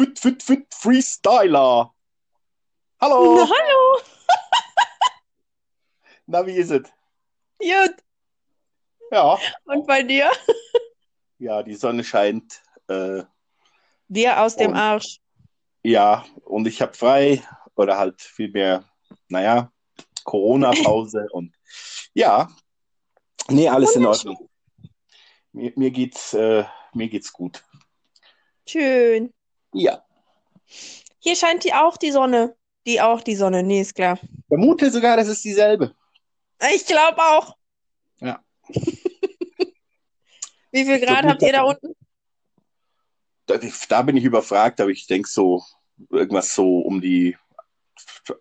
Fit, fit, fit, Freestyler. Hallo. Na, hallo. Na, wie ist es? Gut. Ja. Und bei dir? Ja, die Sonne scheint. Äh, Dir aus dem Arsch. ja, und ich habe frei oder halt vielmehr, naja, Corona-Pause und ja, nee, alles in. Ordnung. Mir, mir geht's, äh, mir geht's gut. Schön. Ja. Hier scheint die auch die Sonne. Die auch die Sonne. Nee, ist klar. Vermute sogar, das ist dieselbe. Ich glaube auch. Ja. Wie viel Ich Grad habt ihr da unten? Da, da bin ich überfragt, aber ich denke so, irgendwas so um die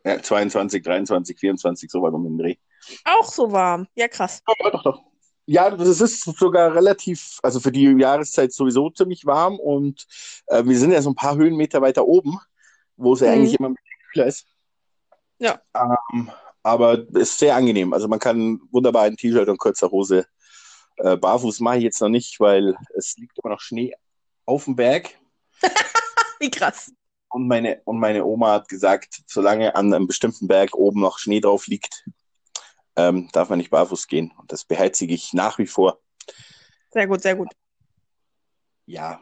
äh, 22, 23, 24, so weit um den Dreh. Auch so warm. Ja, krass. Ja, doch, doch. Ja, das ist sogar relativ, also für die Jahreszeit sowieso ziemlich warm und äh, wir sind ja so ein paar Höhenmeter weiter oben, wo es ja Mhm. eigentlich immer ein bisschen kühler ist. Ja. Ähm, aber es ist sehr angenehm. Also man kann wunderbar in T-Shirt und kurzer Hose äh, barfuß mache ich jetzt noch nicht, weil es liegt immer noch Schnee auf dem Berg. Wie krass. Und meine, und meine Oma hat gesagt, solange an einem bestimmten Berg oben noch Schnee drauf liegt, ähm, darf man nicht barfuß gehen. Und das beherzige ich nach wie vor. Sehr gut, sehr gut. Ja,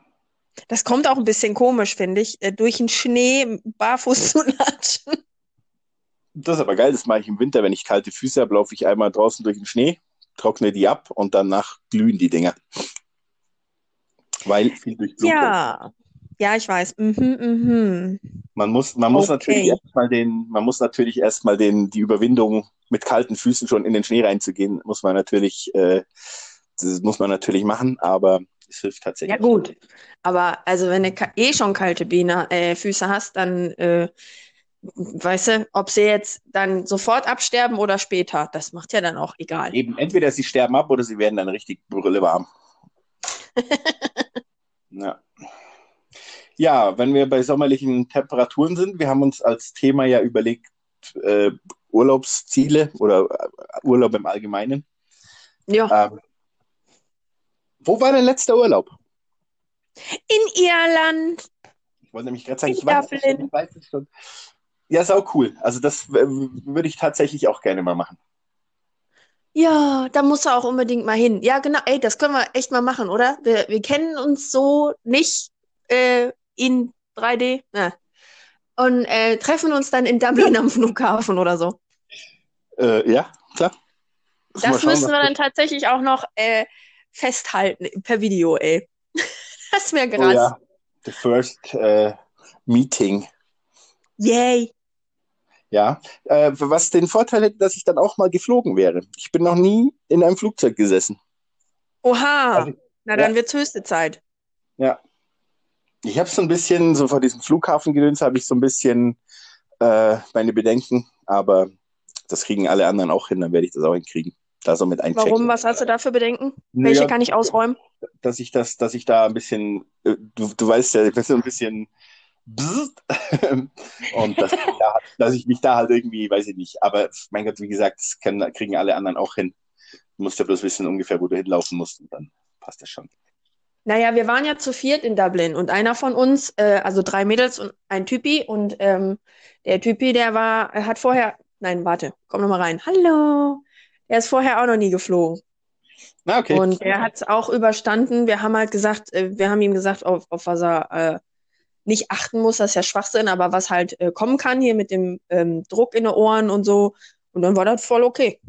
Das kommt auch ein bisschen komisch, finde ich, äh, durch den Schnee barfuß zu latschen. das ist aber geil. Das mache ich im Winter. Wenn ich kalte Füße habe, laufe ich einmal draußen durch den Schnee, trockne die ab und danach glühen die Dinger. Weil viel Durchblutung. Ja. Ja, ich weiß. Mhm, mhm. Man muss, man muss Okay. natürlich erstmal den, man muss natürlich erstmal den, die Überwindung mit kalten Füßen schon in den Schnee reinzugehen, muss man natürlich, äh, das muss man natürlich machen, aber es hilft tatsächlich. Ja, gut. Aber also, wenn du eh schon kalte Beine, äh, Füße hast, dann äh, weißt du, ob sie jetzt dann sofort absterben oder später, das macht ja dann auch egal. Eben, entweder sie sterben ab oder sie werden dann richtig brüllewarm. ja. Ja, wenn wir bei sommerlichen Temperaturen sind, wir haben uns als Thema ja überlegt, äh, Urlaubsziele oder äh, Urlaub im Allgemeinen. Ja. Ähm, wo war dein letzter Urlaub? In Irland. Ich wollte nämlich gerade sagen, In ich weiß, es schon, ich weiß es schon. Ja, sau cool. Also das äh, würde ich tatsächlich auch gerne mal machen. Ja, da musst du auch unbedingt mal hin. Ja, genau. Ey, das können wir echt mal machen, oder? Wir, wir kennen uns so nicht äh, in 3D. Ne. Und äh, treffen uns dann in Dublin am Flughafen oder so. Äh, ja, klar. Mal Das schauen, müssen wir dann das- tatsächlich auch noch äh, festhalten per Video, ey. Das wäre Oh krass. ja, the first äh, meeting. Yay. Ja, äh, was den Vorteil hätte, dass ich dann auch mal geflogen wäre. Ich bin noch nie in einem Flugzeug gesessen. Oha. Also, Na, dann ja. wird's höchste Zeit. Ja. Ich habe so ein bisschen, so vor diesem Flughafengedöns habe ich so ein bisschen äh, meine Bedenken, aber das kriegen alle anderen auch hin, dann werde ich das auch hinkriegen. Da so mit einchecken. Warum? Was hast du da für Bedenken? Naja, Welche kann ich ausräumen? dass ich das, dass ich da ein bisschen, äh, du, du weißt ja, ich bin so ein bisschen und dass, ich da, dass ich mich da halt irgendwie, weiß ich nicht, aber mein Gott, wie gesagt, das können, kriegen alle anderen auch hin. Du musst ja bloß wissen ungefähr, wo du hinlaufen musst und dann passt das schon. Naja, wir waren ja zu viert in Dublin und einer von uns, äh, also drei Mädels und ein Typi und ähm, der Typi, der war, er hat vorher, nein, warte, komm noch mal rein. Hallo. Er ist vorher auch noch nie geflogen. Na, okay. Und er hat es auch überstanden. Wir haben halt gesagt, äh, wir haben ihm gesagt, auf, auf was er äh, nicht achten muss, das ist ja Schwachsinn, aber was halt äh, kommen kann hier mit dem ähm, Druck in den Ohren und so. Und dann war das voll okay.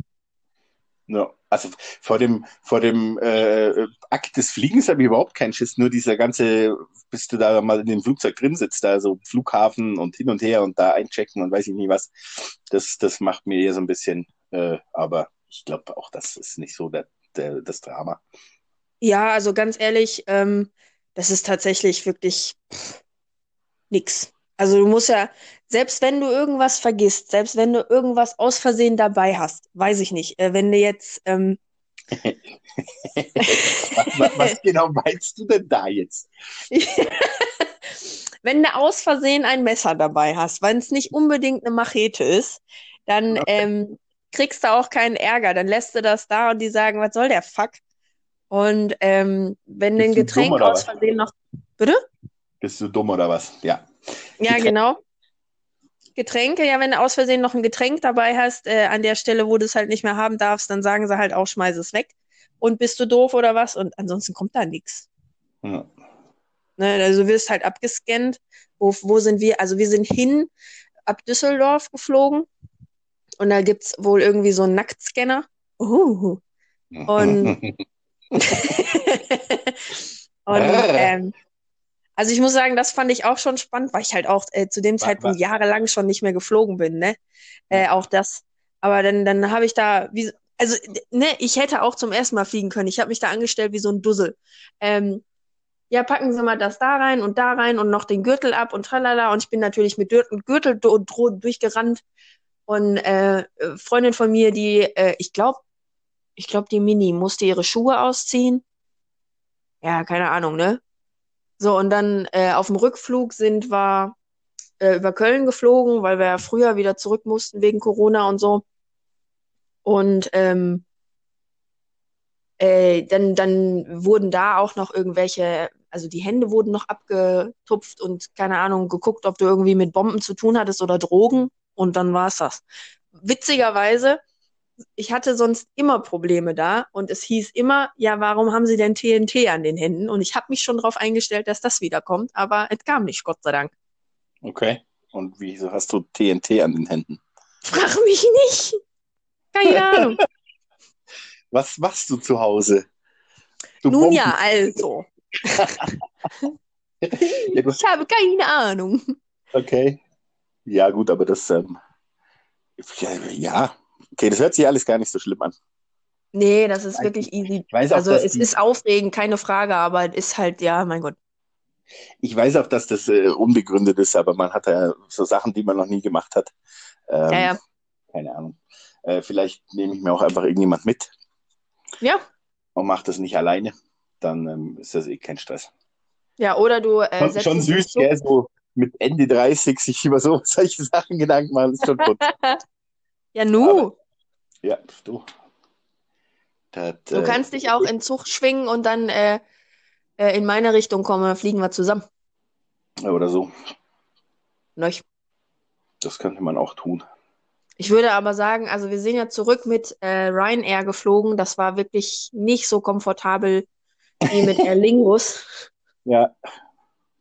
Ja, also vor dem, vor dem äh, Akt des Fliegens habe ich überhaupt keinen Schiss. Nur dieser ganze, bis du da mal in dem Flugzeug drin sitzt, da so Flughafen und hin und her und da einchecken und weiß ich nicht was. Das, das macht mir eher so ein bisschen, äh, aber ich glaube auch, das ist nicht so der, der, das Drama. Ja, also ganz ehrlich, ähm, das ist tatsächlich wirklich pff, nix. Also du musst ja, selbst wenn du irgendwas vergisst, selbst wenn du irgendwas aus Versehen dabei hast, weiß ich nicht, äh, wenn du jetzt, ähm, was, was, genau meinst du denn da jetzt? wenn du aus Versehen ein Messer dabei hast, wenn es nicht unbedingt eine Machete ist, dann ähm, kriegst du auch keinen Ärger. Dann lässt du das da und die sagen, was soll der Fuck? Und ähm, wenn du ein dumm Getränk oder aus? Versehen noch. Bitte? Bist du dumm oder was? Ja. Ja, Getränke. genau. Getränke, ja, wenn du aus Versehen noch ein Getränk dabei hast, äh, an der Stelle, wo du es halt nicht mehr haben darfst, dann sagen sie halt auch, schmeiß es weg. Und bist du doof oder was? Und ansonsten kommt da nichts. Ja. Ne? Also du wirst halt abgescannt. Wo, wo sind wir? Also wir sind hin ab Düsseldorf geflogen. Und da gibt's wohl irgendwie so einen Nacktscanner. Uh. Und- Und ähm, also ich muss sagen, das fand ich auch schon spannend, weil ich halt auch äh, zu dem Wa- Zeitpunkt wa- jahrelang schon nicht mehr geflogen bin, ne? Äh, auch das. Aber dann, dann habe ich da, wie, also, ne, ich hätte auch zum ersten Mal fliegen können. Ich habe mich da angestellt wie so ein Dussel. Ähm, ja, packen Sie mal das da rein und da rein und noch den Gürtel ab und tralala. Und ich bin natürlich mit Gürtel, durchgerannt. Und äh, Freundin von mir, die, äh, ich glaube, ich glaube, die Mini musste ihre Schuhe ausziehen. Ja, keine Ahnung, ne? So, und dann äh, auf dem Rückflug sind wir äh, über Köln geflogen, weil wir ja früher wieder zurück mussten wegen Corona und so. Und ähm, äh, dann, dann wurden da auch noch irgendwelche, also die Hände wurden noch abgetupft und keine Ahnung, geguckt, ob du irgendwie mit Bomben zu tun hattest oder Drogen. Und dann war's das. Witzigerweise, ich hatte sonst immer Probleme da und es hieß immer, ja, warum haben Sie denn TNT an den Händen? Und ich habe mich schon darauf eingestellt, dass das wiederkommt, aber es kam nicht, Gott sei Dank. Okay. Und wieso hast du TNT an den Händen? Frag mich nicht. Keine Ahnung. Was machst du zu Hause? Du Nun Bomben- ja, also. Ja, du- Ich habe keine Ahnung. Okay. Ja, gut, aber das, ähm, ja, ja, okay, das hört sich alles gar nicht so schlimm an. Nee, das ist wirklich easy. Ich weiß auch, Also es die- ist aufregend, keine Frage, aber es ist halt, ja, mein Gott. Ich weiß auch, dass das äh, unbegründet ist, aber man hat ja so Sachen, die man noch nie gemacht hat. Ähm, Ja, ja. Keine Ahnung. Äh, vielleicht nehme ich mir auch einfach irgendjemand mit Ja, und mache das nicht alleine. Dann ähm, ist das eh kein Stress. ja, oder du äh, Schon, setzt schon süß, gell? So mit Ende 30 sich über so solche Sachen Gedanken machen, ist schon gut. Ja, nu. Ja, du. Das, Du äh, kannst dich auch in Zug schwingen und dann äh, äh, in meine Richtung kommen, dann fliegen wir zusammen. Oder so. Nicht? Das könnte man auch tun. Ich würde aber sagen, also wir sind ja zurück mit äh, Ryanair geflogen. Das war wirklich nicht so komfortabel wie mit Aer Lingus. Ja,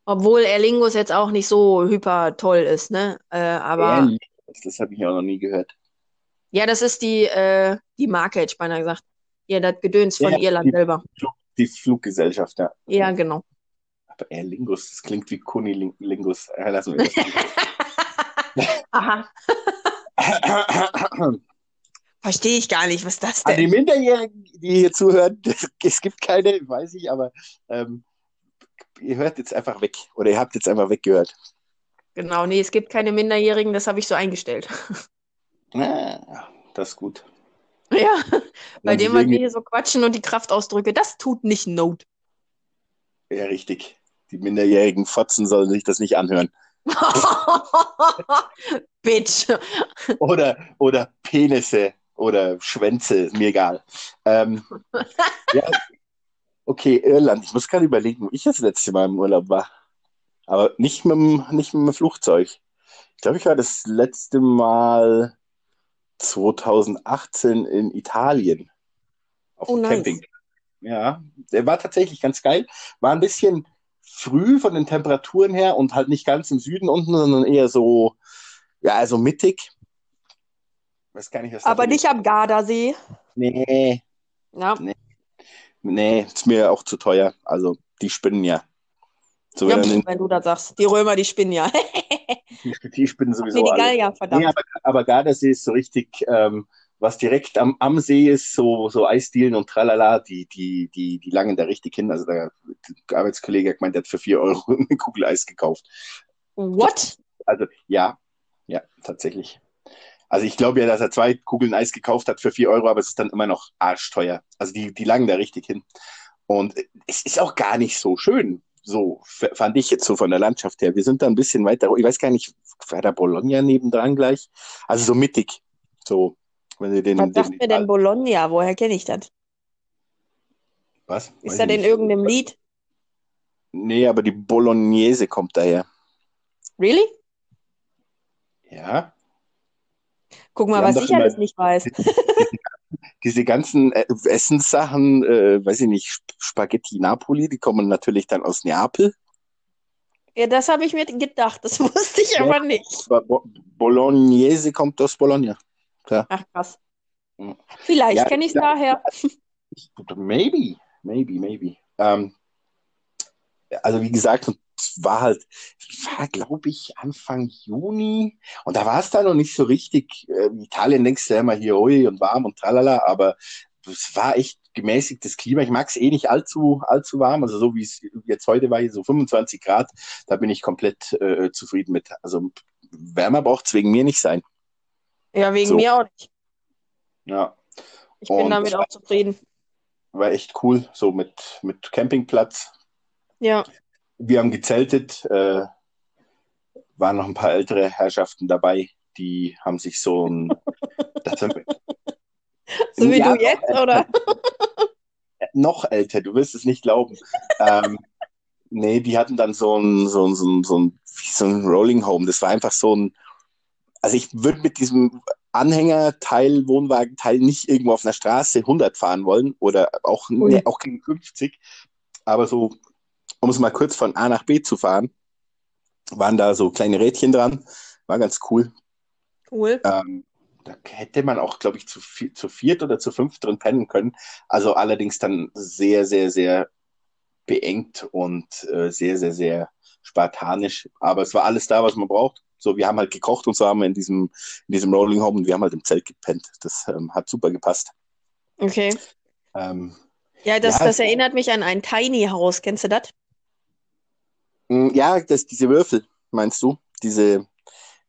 Obwohl Aer Lingus jetzt auch nicht so hyper toll ist, ne? Äh, aber Ehrlich? das habe ich auch noch nie gehört. Ja, das ist die, äh, die Marke, hätte ich beinahe gesagt. Ja, das Gedöns von Ja, Irland die- selber. Die Fluggesellschaft, ja. Ja, genau. Aber Aer Lingus, das klingt wie Kunilingus. Ja, lassen wir das. Aha, verstehe ich gar nicht. Was das An die denn? Minderjährigen, die hier zuhören, das, es gibt keine, weiß ich, aber ähm, ihr hört jetzt einfach weg. Oder ihr habt jetzt einfach weggehört. Genau, nee, es gibt keine Minderjährigen, das habe ich so eingestellt. Das ist gut. Ja, bei dem, was wir hier so quatschen und die Kraftausdrücke, das tut nicht Not. Ja, richtig. Die minderjährigen Fotzen sollen sich das nicht anhören. Bitch. Oder, oder Penisse oder Schwänze, ist mir egal. Ähm, ja, okay, Irland. Ich muss gerade überlegen, wo ich das letzte Mal im Urlaub war. Aber nicht mit dem, nicht mit dem Flugzeug. Ich glaube, ich war das letzte Mal 2018 in Italien. Auf Oh, dem nice. Camping. Ja, der war tatsächlich ganz geil. War ein bisschen früh von den Temperaturen her und halt nicht ganz im Süden unten, sondern eher so, ja, also mittig. Weiß gar nicht, was Aber nicht am Gardasee. Nee, Ja, nee, ist mir auch zu teuer. Also, die spinnen ja. So, ja wenn wenn du das sagst. Die Römer, die spinnen ja. die, die spinnen nee, sowieso die alle. Gallier, verdammt. Nee, aber, aber Gardasee ist so richtig, ähm, was direkt am, am See ist, so, so Eisdielen und tralala, die, die, die, die langen da richtig hin. Also der, der Arbeitskollege hat gemeint, der hat für 4 Euro eine Kugel Eis gekauft. What? Also ja, ja, tatsächlich. Also ich glaube ja, dass er zwei Kugeln Eis gekauft hat für 4 Euro, aber es ist dann immer noch arschteuer. Also die, die langen da richtig hin. Und es ist auch gar nicht so schön. So fand ich jetzt so von der Landschaft her. Wir sind da ein bisschen weiter. Ich weiß gar nicht, war da Bologna nebendran gleich? Also so mittig. So, wenn du den. Was sagt den mir denn Bologna? Woher kenne ich das? was? Ist das in irgendeinem Lied? Nee, aber die Bolognese kommt daher. Really? Ja. Guck mal, was ich alles nicht weiß. Diese ganzen äh, Essenssachen, äh, weiß ich nicht, Sp- Spaghetti Napoli, die kommen natürlich dann aus Neapel. Ja, das habe ich mir gedacht. Das wusste ich Ja. aber nicht. Bolognese kommt aus Bologna. Ach, krass. Ja. Vielleicht Ja, kenne ich es daher. Maybe, maybe, maybe. Ähm, also wie gesagt, war halt, war glaube ich Anfang Juni und da war es da noch nicht so richtig. In Italien denkst du ja immer hier hui und warm und tralala, aber es war echt gemäßigtes Klima. Ich mag es eh nicht allzu, allzu warm, also so wie es jetzt heute war, hier so 25 Grad, da bin ich komplett äh, zufrieden mit. Also wärmer braucht es wegen mir nicht sein. Ja, wegen So. mir auch nicht. Ja, Ich bin Und- damit auch zufrieden. war echt cool, so mit, mit Campingplatz. Ja. Wir haben gezeltet, äh, waren noch ein paar ältere Herrschaften dabei, die haben sich so ein. Haben, So wie Ja, du jetzt, oder? noch älter, du wirst es nicht glauben. ähm, nee, die hatten dann so ein, so ein, so ein, so ein, so ein Rolling Home. Das war einfach so ein. Also ich würde mit diesem Anhängerteil, Wohnwagenteil nicht irgendwo auf einer Straße 100 fahren wollen oder auch, nee, auch keine 50. Aber so, um es mal kurz von A nach B zu fahren, waren da so kleine Rädchen dran. War ganz cool. Cool. Ähm, da hätte man auch, glaube ich, zu, vi- zu viert oder zu fünft drin pennen können. Also allerdings dann sehr, sehr, sehr beengt und äh, sehr, sehr, sehr spartanisch. Aber es war alles da, was man braucht. So, wir haben halt gekocht und so haben wir in diesem, in diesem Rolling Home und wir haben halt im Zelt gepennt. Das ähm, hat super gepasst. Okay. Ähm, Ja, das, Ja, das erinnert mich an ein Tiny House. Kennst du das? Mh, ja, das, diese Würfel, meinst du? Diese,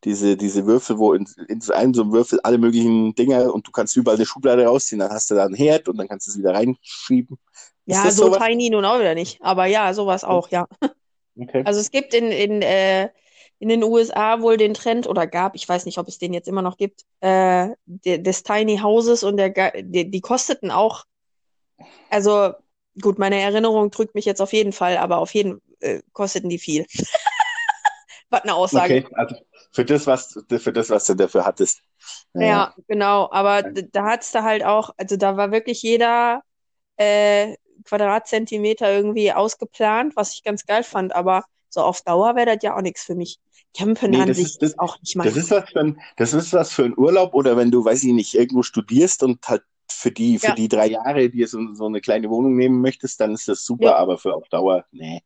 diese, diese Würfel, wo in, in so einem so einem Würfel alle möglichen Dinger und du kannst überall eine Schublade rausziehen, dann hast du da einen Herd und dann kannst du es wieder reinschieben. Ja, so sowas? tiny nun auch wieder nicht. Aber ja, sowas auch, ja. Okay. Also es gibt in, in, äh, in den USA wohl den Trend, oder gab, ich weiß nicht, ob es den jetzt immer noch gibt, äh, de, des Tiny Houses und der, die, die kosteten auch, also gut, meine Erinnerung drückt mich jetzt auf jeden Fall, aber auf jeden äh, kosteten die viel. Was eine Aussage. Okay, also für das, was, für das, was du dafür hattest. Ja, genau. Aber da hat's da halt auch, also da war wirklich jeder äh, Quadratzentimeter irgendwie ausgeplant, was ich ganz geil fand. Aber so auf Dauer wäre das ja auch nichts für mich. Campen Nee, an das sich ist- das- ist auch nicht Das mein. ist was für ein, das ist was für ein Urlaub oder wenn du, weiß ich nicht, irgendwo studierst und halt für die, für Ja. die drei Jahre dir so, so eine kleine Wohnung nehmen möchtest, dann ist das super, Ja. aber für auf Dauer, nee,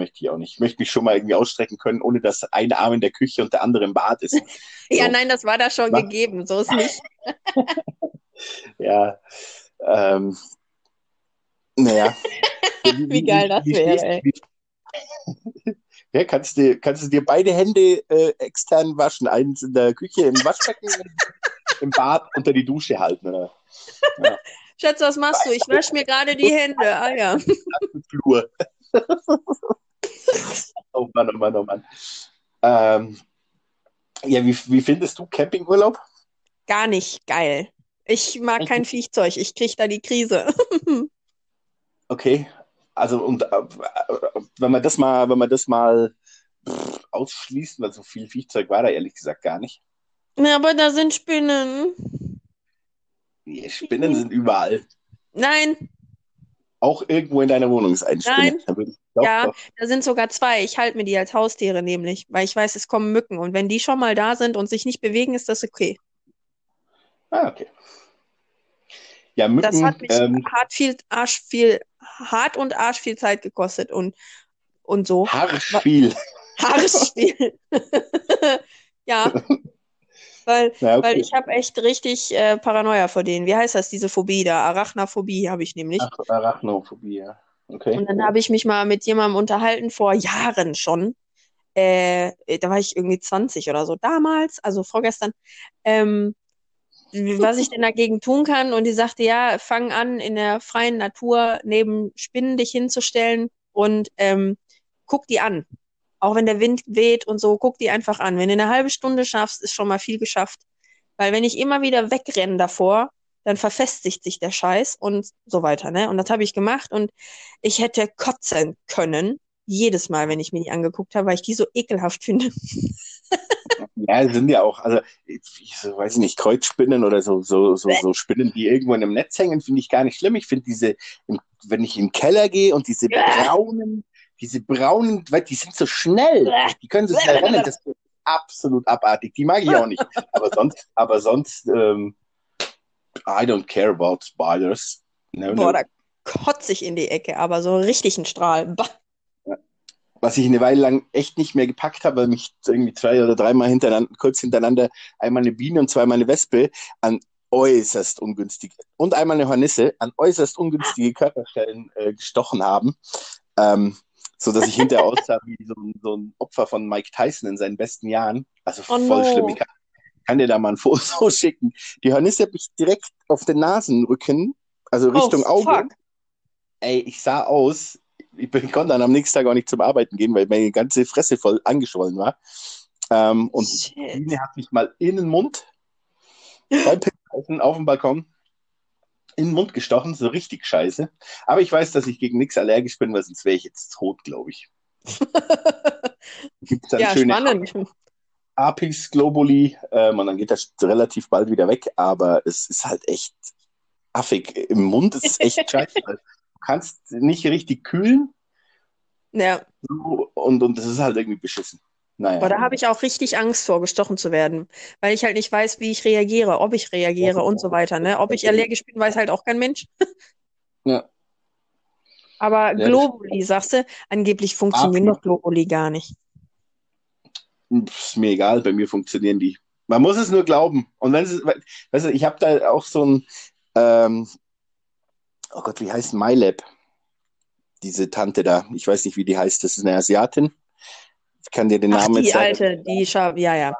möchte ich auch nicht. Ich möchte mich schon mal irgendwie ausstrecken können, ohne dass ein Arm in der Küche und der andere im Bad ist. Ja, so. nein, das war da schon Was? gegeben. So ist nicht. Ja, ähm, naja. Wie geil das wäre, ey. wie- Ja, kannst du, kannst du dir beide Hände äh, extern waschen? Eins in der Küche, im Waschbecken, im Bad, unter die Dusche halten. Oder? Schatz, was machst du? Ich wasche mir gerade die Hände. Ah ja. Flur. Oh Mann, oh Mann, oh Mann. Ähm, ja, wie, wie findest du Campingurlaub? Gar nicht geil. Ich mag kein Viechzeug. Ich krieg da die Krise. Okay, also und äh, wenn man das mal, wenn man das mal pff, ausschließt, weil so viel Viehzeug war da ehrlich gesagt gar nicht. Ja, aber da sind Spinnen. Die Spinnen sind überall. Nein, Auch irgendwo in deiner Wohnung ist eine Spinne. Nein. Da würde ich, doch, Ja. doch. da sind sogar zwei. Ich halte mir die als Haustiere nämlich, weil ich weiß, es kommen Mücken. Und wenn die schon mal da sind und sich nicht bewegen, ist das okay. Ah, okay. Ja, Mücken, Das hat mich ähm, hart viel, Arsch viel, hart und Arsch viel Zeit gekostet und, und so. harsch viel. Ja, weil, Ja, okay. weil ich habe echt richtig äh, Paranoia vor denen. Wie heißt das, diese Phobie da? Arachnophobie habe ich nämlich. Ach, Arachnophobie, ja. Okay. Und dann habe ich mich mal mit jemandem unterhalten, vor Jahren schon. Äh, da war ich irgendwie 20 oder so. Damals, also vorgestern, ähm, was ich denn dagegen tun kann. Und die sagte, ja, fang an, in der freien Natur neben Spinnen dich hinzustellen und ähm, guck die an. Auch wenn der Wind weht und so, guck die einfach an. Wenn du eine halbe Stunde schaffst, ist schon mal viel geschafft. Weil wenn ich immer wieder wegrenne davor, dann verfestigt sich der Scheiß und so weiter, ne? Und das habe ich gemacht und ich hätte kotzen können. jedes Mal, wenn ich mir die angeguckt habe, weil ich die so ekelhaft finde. Ja, sind ja auch, also ich so, weiß nicht, Kreuzspinnen oder so, so, so, so Spinnen, die irgendwo in einem Netz hängen, finde ich gar nicht schlimm. Ich finde diese, wenn ich in den Keller gehe und diese braunen, diese braunen, weil die sind so schnell, die können so schnell rennen, das ist absolut abartig. Die mag ich auch nicht. Aber sonst, aber sonst, ähm, I don't care about spiders. No, Boah, no. da kotze ich in die Ecke, aber so richtig ein Strahl. Bah was ich eine Weile lang echt nicht mehr gepackt habe, weil mich irgendwie zwei oder dreimal hintereinander, kurz hintereinander einmal eine Biene und zweimal eine Wespe an äußerst ungünstig und einmal eine Hornisse an äußerst ungünstige Körperstellen äh, gestochen haben, ähm, so dass ich hinterher aussah wie so ein, so ein, Opfer von Mike Tyson in seinen besten Jahren. Also oh voll no. schlimm. Ich kann, kann, dir da mal ein Foto schicken. Die Hornisse hat mich direkt auf den Nasenrücken, also Richtung oh, Auge. Ey, ich sah aus, ich, bin, konnte dann am nächsten Tag auch nicht zum Arbeiten gehen, weil meine ganze Fresse voll angeschwollen war. Ähm, und die hat mich mal in den Mund, auf dem Balkon, in den Mund gestochen, so richtig scheiße. Aber ich weiß, dass ich gegen nichts allergisch bin, weil sonst wäre ich jetzt tot, glaube ich. Gibt dann ja, schöne spannend. Apis globuli ähm, und dann geht das relativ bald wieder weg, aber es ist halt echt affig. Im Mund ist es echt scheiße kannst nicht richtig kühlen. Ja. Und, und das ist halt irgendwie beschissen. Naja. Aber da habe ich auch richtig Angst vor, gestochen zu werden, weil ich halt nicht weiß, wie ich reagiere, ob ich reagiere ja, und so weiter. Ne? Ob ich allergisch bin, weiß halt auch kein Mensch. ja. Aber ja, Globuli, sagst du, angeblich funktionieren doch Globuli gar nicht. Ist mir egal, bei mir funktionieren die. Man muss es nur glauben. Und wenn es, weißt du, ich habe da auch so ein, ähm, oh Gott, wie heißt MyLab? Diese Tante da, ich weiß nicht, wie die heißt, das ist eine Asiatin. Ich kann dir den Ach, Namen die jetzt alte, die Schab, ja, ja.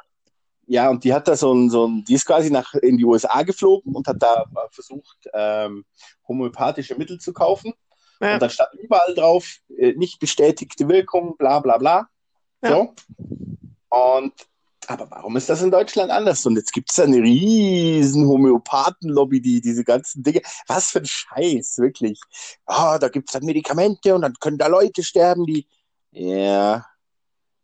Ja, und die hat da so ein, so ein, die ist quasi nach in die USA geflogen und hat da versucht, ähm, homöopathische Mittel zu kaufen. Ja. Und da stand überall drauf, äh, nicht bestätigte Wirkung, bla bla bla. Ja. So. Und aber warum ist das in Deutschland anders? Und jetzt gibt es eine riesen Homöopathenlobby, die diese ganzen Dinge. Was für ein Scheiß, wirklich. Oh, da gibt es dann Medikamente und dann können da Leute sterben, die. Ja,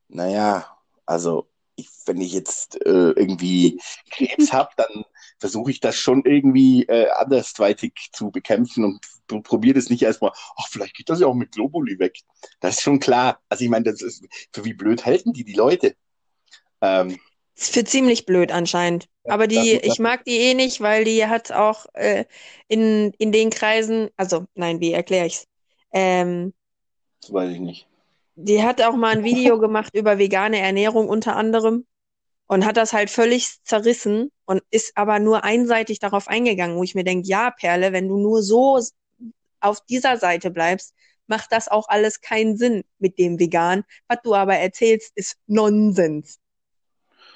naja, also ich, wenn ich jetzt äh, irgendwie Krebs habe, dann versuche ich das schon irgendwie äh, andersweitig zu bekämpfen und probiere das nicht erstmal, ach, vielleicht geht das ja auch mit Globuli weg. Das ist schon klar. Also ich meine, das ist, für wie blöd halten die die Leute? Ähm, ist für ziemlich blöd anscheinend. Aber die, ich mag die eh nicht, weil die hat auch äh, in, in den Kreisen, also nein, wie erkläre ich's? Ähm, das weiß ich nicht. Die hat auch mal ein Video gemacht über vegane Ernährung unter anderem und hat das halt völlig zerrissen und ist aber nur einseitig darauf eingegangen, wo ich mir denke, ja, Perle, wenn du nur so auf dieser Seite bleibst, macht das auch alles keinen Sinn mit dem Vegan. Was du aber erzählst, ist Nonsens.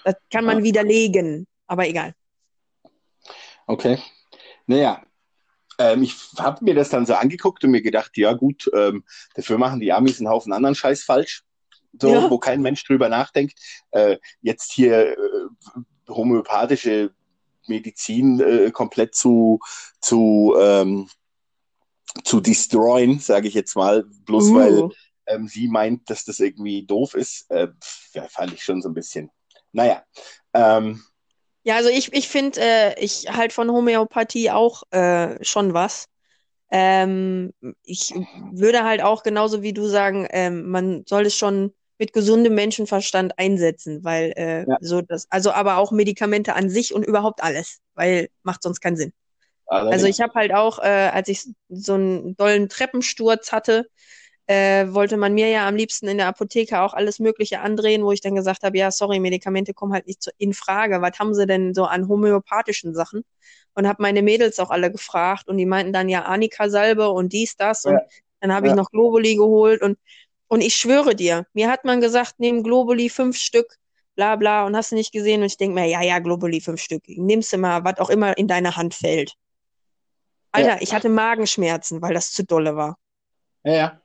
Das kann man widerlegen, aber egal. Okay. Naja, ähm, ich habe mir das dann so angeguckt und mir gedacht, ja gut, ähm, dafür machen die Amis einen Haufen anderen Scheiß falsch, so, ja. wo kein Mensch drüber nachdenkt. Äh, jetzt hier äh, homöopathische Medizin äh, komplett zu, zu, ähm, zu destroyen, sage ich jetzt mal, bloß uh. weil ähm, sie meint, dass das irgendwie doof ist, äh, ja, fand ich schon so ein bisschen naja. Ähm, ja, also ich, ich finde, äh, ich halt von Homöopathie auch äh, schon was. Ähm, ich würde halt auch genauso wie du sagen, ähm, man soll es schon mit gesundem Menschenverstand einsetzen, weil äh, ja. so das, also aber auch Medikamente an sich und überhaupt alles, weil macht sonst keinen Sinn. Allerdings. Also ich habe halt auch, äh, als ich so einen dollen Treppensturz hatte, äh, wollte man mir ja am liebsten in der Apotheke auch alles Mögliche andrehen, wo ich dann gesagt habe, ja, sorry, Medikamente kommen halt nicht zu, in Frage. Was haben sie denn so an homöopathischen Sachen? Und habe meine Mädels auch alle gefragt und die meinten dann ja Anika-Salbe und dies, das. Und ja. dann habe ja. ich noch Globuli geholt und, und ich schwöre dir, mir hat man gesagt, nehmen Globuli fünf Stück, bla bla, und hast du nicht gesehen. Und ich denke mir, ja, ja, Globuli fünf Stück. Nimmst du mal, was auch immer in deine Hand fällt. Alter, ja. ich hatte Magenschmerzen, weil das zu dolle war. Ja, ja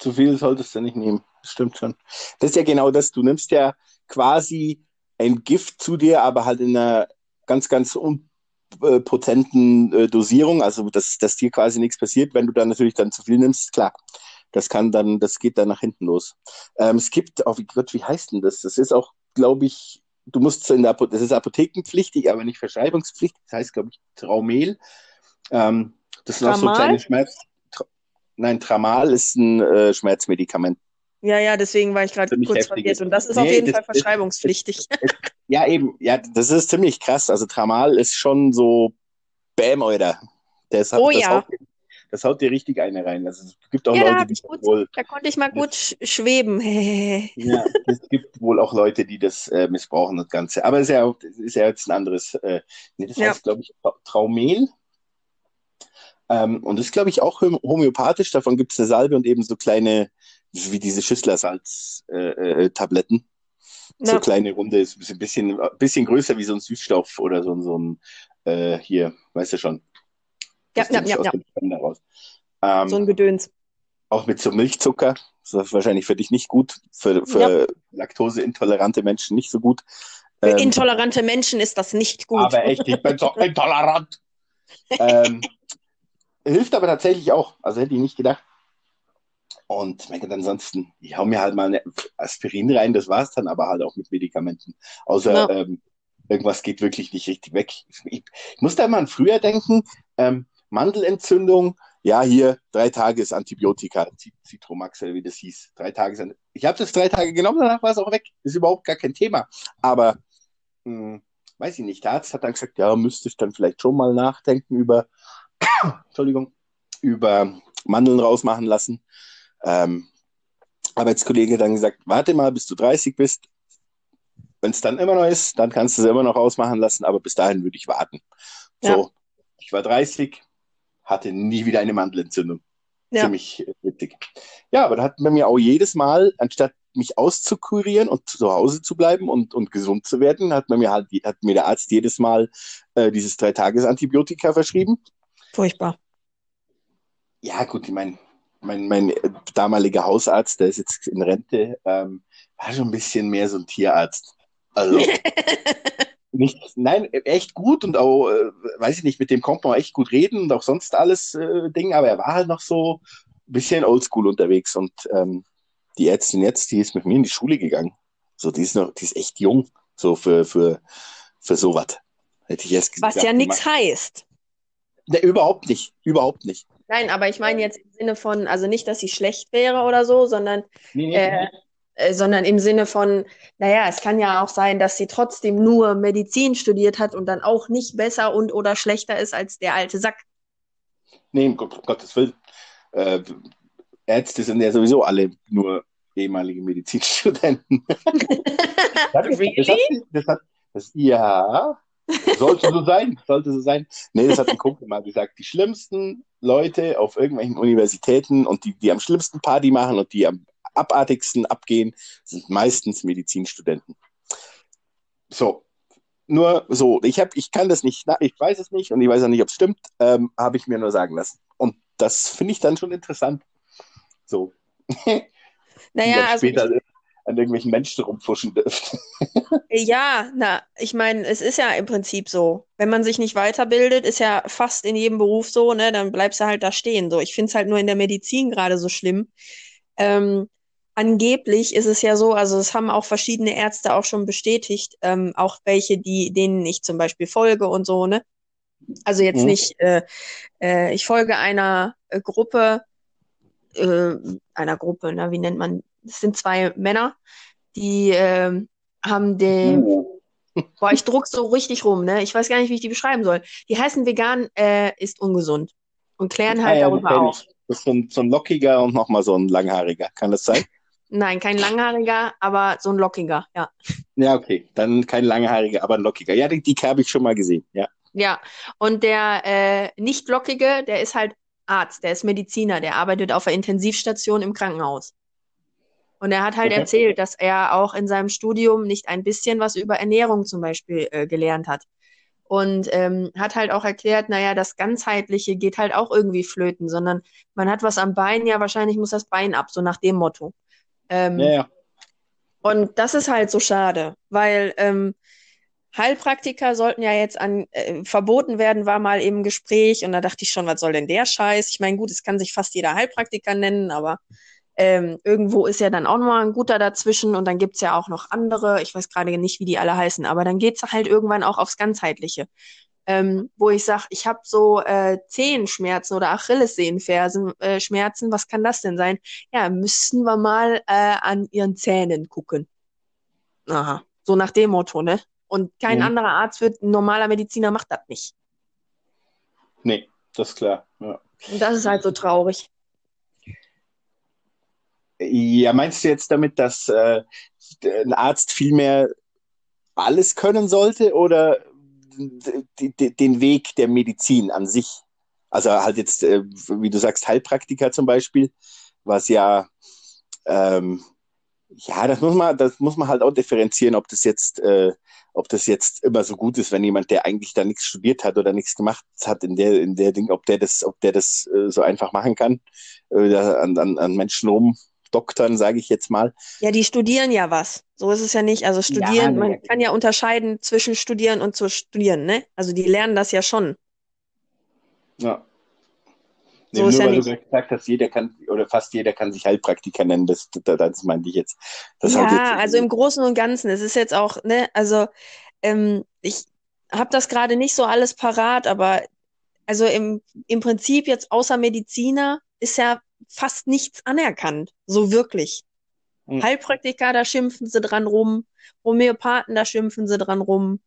zu viel solltest du nicht nehmen. Das stimmt schon. Das ist ja genau das. Du nimmst ja quasi ein Gift zu dir, aber halt in einer ganz, ganz unpotenten äh, Dosierung, also dass, dass dir quasi nichts passiert. Wenn du dann natürlich dann zu viel nimmst, klar, Das kann dann, das geht dann nach hinten los. Ähm, es gibt, oh, wie Gott, wie heißt denn das? Das ist auch, glaube ich, du musst in der Apotheke, das ist apothekenpflichtig, aber nicht verschreibungspflichtig. Das heißt, glaube ich, Traumel. Ähm, das sind auch so kleine Schmerz. Nein, Tramal ist ein äh, Schmerzmedikament. Ja, ja, deswegen war ich gerade kurz verwirrt. Und das ist nee, auf jeden das, Fall verschreibungspflichtig. Das, das, ja, eben. Ja, das ist ziemlich krass. Also Tramal ist schon so Bäm, oder. Das hat, oh ja. Haut, das haut dir richtig eine rein. Also, es gibt auch ja, Leute, die gut, wohl, Da konnte ich mal gut schweben. ja, es gibt wohl auch Leute, die das äh, missbrauchen, das Ganze. Aber es ist ja, ist ja jetzt ein anderes. Äh, nee, das heißt, glaube ich, Traumel. Ähm, und das ist, glaube ich, auch homöopathisch. Davon gibt es eine Salbe und eben so kleine, wie diese Schüsslersalz-Tabletten. Äh, äh, so kleine Runde, ist ein bisschen, bisschen größer wie so ein Süßstoff oder so, so ein, äh, hier, weißt du schon. Ja, ja, ja. ja. Ähm, so ein Gedöns. Auch mit so Milchzucker. Das ist wahrscheinlich für dich nicht gut. Für, für ja. laktoseintolerante Menschen nicht so gut. Für ähm, intolerante Menschen ist das nicht gut. Aber echt, ich bin so intolerant. ähm, hilft aber tatsächlich auch. Also hätte ich nicht gedacht. Und mein Gott, ansonsten, ich hau mir halt mal eine Aspirin rein, das war's dann, aber halt auch mit Medikamenten. Außer ja. ähm, irgendwas geht wirklich nicht richtig weg. Ich, ich, muss da mal an früher denken, ähm, Mandelentzündung, ja, hier drei Tage ist Antibiotika, Citromax wie das hieß. Drei Tage ich habe das drei Tage genommen, danach war es auch weg. Ist überhaupt gar kein Thema. Aber mh, hm, weiß ich nicht, der Arzt hat dann gesagt, ja, müsste ich dann vielleicht schon mal nachdenken über Entschuldigung, über Mandeln rausmachen lassen. Ähm, Arbeitskollege dann gesagt, warte mal, bis du 30 bist. Wenn es dann immer noch ist, dann kannst du es immer noch rausmachen lassen, aber bis dahin würde ich warten. Ja. So, ich war 30, hatte nie wieder eine Mandelentzündung. Ja. Ziemlich witzig. Ja, aber da hat man mir auch jedes Mal, anstatt mich auszukurieren und zu Hause zu bleiben und, und gesund zu werden, hat man mir halt, hat mir der Arzt jedes Mal äh, dieses Drei-Tages-Antibiotika verschrieben. Furchtbar. Ja, gut, ich meine, mein, mein damaliger Hausarzt, der ist jetzt in Rente, ähm, war schon ein bisschen mehr so ein Tierarzt. Also, nicht, nein, echt gut und auch, äh, weiß ich nicht, mit dem konnte man echt gut reden und auch sonst alles äh, Ding, aber er war halt noch so ein bisschen oldschool unterwegs und ähm, die Ärztin jetzt, die ist mit mir in die Schule gegangen. So, die ist noch, die ist echt jung, so für, für, für sowas. Hätte ich erst gesagt. Was ja nichts heißt. Ne, überhaupt nicht. Überhaupt nicht. Nein, aber ich meine jetzt im Sinne von, also nicht, dass sie schlecht wäre oder so, sondern, nee, nee, äh, äh, sondern im Sinne von, naja, es kann ja auch sein, dass sie trotzdem nur Medizin studiert hat und dann auch nicht besser und oder schlechter ist als der alte Sack. Nee, um Gottes Willen. Äh, Ärzte sind ja sowieso alle nur ehemalige Medizinstudenten. das, really? das, hat, das, hat, das, ja, sollte so sein, sollte so sein. Nee, das hat ein Kumpel mal gesagt. Die schlimmsten Leute auf irgendwelchen Universitäten und die, die am schlimmsten Party machen und die am abartigsten abgehen, sind meistens Medizinstudenten. So, nur so. Ich, hab, ich kann das nicht, ich weiß es nicht und ich weiß auch nicht, ob es stimmt, ähm, habe ich mir nur sagen lassen. Und das finde ich dann schon interessant. So. Naja, also ich, an irgendwelchen Menschen rumfuschen dürft. ja, na, ich meine, es ist ja im Prinzip so. Wenn man sich nicht weiterbildet, ist ja fast in jedem Beruf so, ne, dann bleibst du halt da stehen. So, ich finde es halt nur in der Medizin gerade so schlimm. Ähm, angeblich ist es ja so, also es haben auch verschiedene Ärzte auch schon bestätigt, ähm, auch welche, die, denen ich zum Beispiel folge und so, ne? Also jetzt mhm. nicht, äh, äh, ich folge einer äh, Gruppe, äh, einer Gruppe, na, wie nennt man das sind zwei Männer, die äh, haben den. Oh. Boah, ich druck so richtig rum, ne? Ich weiß gar nicht, wie ich die beschreiben soll. Die heißen vegan äh, ist ungesund und klären halt ja, darüber auf. Das ist so ein, so ein lockiger und nochmal so ein langhaariger. Kann das sein? Nein, kein langhaariger, aber so ein lockiger, ja. Ja, okay. Dann kein langhaariger, aber ein lockiger. Ja, die, die habe ich schon mal gesehen, ja. Ja, und der äh, nicht lockige, der ist halt Arzt, der ist Mediziner, der arbeitet auf der Intensivstation im Krankenhaus. Und er hat halt okay. erzählt, dass er auch in seinem Studium nicht ein bisschen was über Ernährung zum Beispiel äh, gelernt hat. Und ähm, hat halt auch erklärt, naja, das Ganzheitliche geht halt auch irgendwie flöten, sondern man hat was am Bein, ja, wahrscheinlich muss das Bein ab, so nach dem Motto. Ähm, ja, ja. Und das ist halt so schade, weil ähm, Heilpraktiker sollten ja jetzt an äh, verboten werden, war mal im Gespräch und da dachte ich schon, was soll denn der Scheiß? Ich meine, gut, es kann sich fast jeder Heilpraktiker nennen, aber ähm, irgendwo ist ja dann auch mal ein guter dazwischen und dann gibt's ja auch noch andere, ich weiß gerade nicht, wie die alle heißen, aber dann geht's halt irgendwann auch aufs Ganzheitliche. Ähm, wo ich sage, ich habe so äh, Zehenschmerzen oder Achillessehnenfersen äh, Schmerzen, was kann das denn sein? Ja, müssten wir mal äh, an ihren Zähnen gucken. Aha, so nach dem Motto, ne? Und kein Mhm. anderer Arzt wird, ein normaler Mediziner macht das nicht. Nee, das ist klar. Ja. Und das ist halt so traurig. Ja, meinst du jetzt damit, dass äh, ein Arzt viel mehr alles können sollte oder den Weg der Medizin an sich? Also halt jetzt, äh, wie du sagst, Heilpraktiker zum Beispiel, was ja, ähm, ja, das muss man, das muss man halt auch differenzieren, ob das jetzt, äh, ob das jetzt immer so gut ist, wenn jemand, der eigentlich da nichts studiert hat oder nichts gemacht hat in der, in der Ding, ob der das, ob der das äh, so einfach machen kann, äh, an, an, an Menschen rumdoktern, sage ich jetzt mal. Ja, die studieren ja was. So ist es ja nicht. Also studieren, nee, man ja, kann ja unterscheiden zwischen studieren und zu studieren, ne? Also die lernen das ja schon. Ja. Nee, So nur ist ja weil nicht. du gesagt hast, jeder kann, oder fast jeder kann sich Heilpraktiker nennen, das, das, das meinte ich jetzt. Das ja, jetzt also im Großen und Ganzen. Es ist jetzt auch, ne, also ähm, ich habe das gerade nicht so alles parat, aber also im, im Prinzip jetzt außer Mediziner ist ja fast nichts anerkannt. So wirklich. Hm. Heilpraktiker, da schimpfen sie dran rum. Homöopathen, da schimpfen sie dran rum.